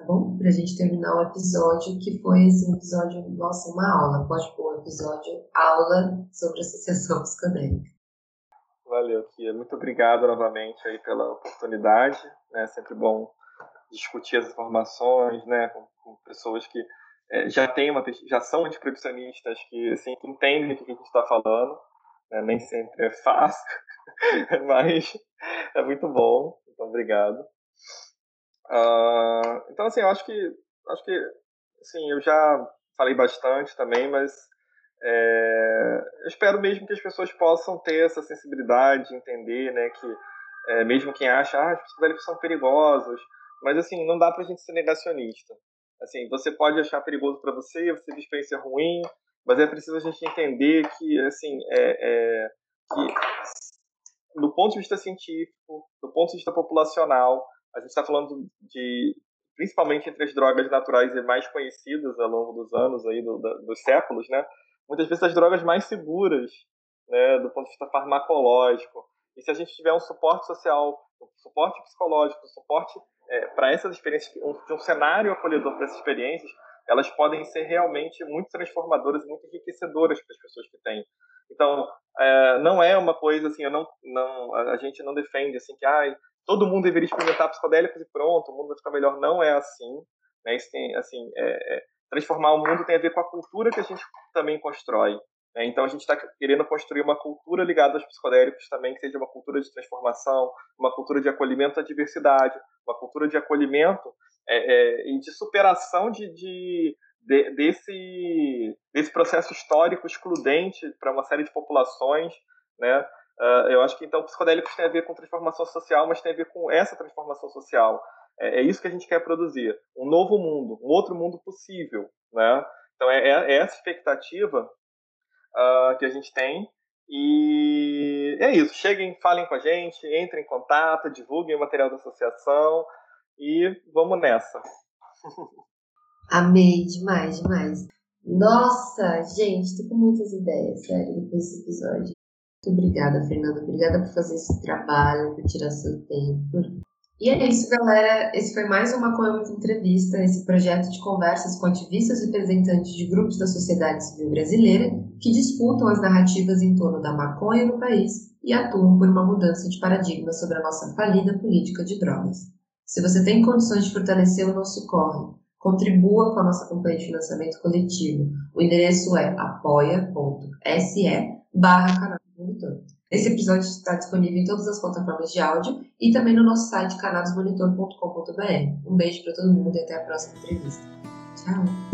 tá bom? Pra gente terminar o episódio, que foi esse episódio, nossa, uma aula. Pode pôr um episódio aula sobre associação psicodélica. Valeu, Kia. Muito obrigado novamente aí pela oportunidade. É sempre bom discutir as informações, né, com, com pessoas que é, já têm uma já são antiproibicionistas, que assim, entendem o que a gente está falando. Né? Nem sempre é fácil, mas é muito bom. Então, obrigado. Uh, então, assim, eu acho que, acho que, assim, eu já falei bastante também, mas é, eu espero mesmo que as pessoas possam ter essa sensibilidade, entender, né, que é, mesmo quem acha, ah, os psicodélicos são perigosos, mas, assim, não dá pra gente ser negacionista. Assim, você pode achar perigoso para você, você ter experiência ruim, mas é preciso a gente entender que, assim, é, é, que do ponto de vista científico, do ponto de vista populacional, a gente está falando de principalmente entre as drogas naturais e mais conhecidas ao longo dos anos aí do, do, dos séculos, né? Muitas vezes as drogas mais seguras, né, do ponto de vista farmacológico. E se a gente tiver um suporte social, um suporte psicológico, um suporte é, para essas experiências, um, um cenário acolhedor para essas experiências, elas podem ser realmente muito transformadoras muito enriquecedoras para as pessoas que têm. Então, é, não é uma coisa assim, eu não, não, a gente não defende assim que ah, todo mundo deveria experimentar psicodélicos e pronto, o mundo vai ficar melhor. Não é assim. Né? Isso tem, assim, é, é, transformar o mundo tem a ver com a cultura que a gente também constrói. Né? Então a gente está querendo construir uma cultura ligada aos psicodélicos também, que seja uma cultura de transformação, uma cultura de acolhimento à diversidade, uma cultura de acolhimento é, é e de superação de, de, de, desse, desse processo histórico excludente para uma série de populações, né? Uh, eu acho que então psicodélicos tem a ver com transformação social, mas tem a ver com essa transformação social. É, é isso que a gente quer produzir, um novo mundo, um outro mundo possível, né? Então é, é, é essa expectativa uh, que a gente tem e é isso. Cheguem, falem com a gente, entrem em contato, divulguem o material da associação e vamos nessa. Amei demais, demais. Nossa, gente, tô com muitas ideias, sério, depois desse episódio. Muito obrigada, Fernanda. Obrigada por fazer esse trabalho, por tirar seu tempo. E é isso, galera. Esse foi mais uma Coelho Entrevista, esse projeto de conversas com ativistas e representantes de grupos da sociedade civil brasileira que disputam as narrativas em torno da maconha no país e atuam por uma mudança de paradigma sobre a nossa falida política de drogas. Se você tem condições de fortalecer o nosso corre, contribua com a nossa campanha de financiamento coletivo. O endereço é apoia.se barra canal Monitor. Esse episódio está disponível em todas as plataformas de áudio e também no nosso site canalsmonitor.com.br. Um beijo para todo mundo e até a próxima entrevista. Tchau!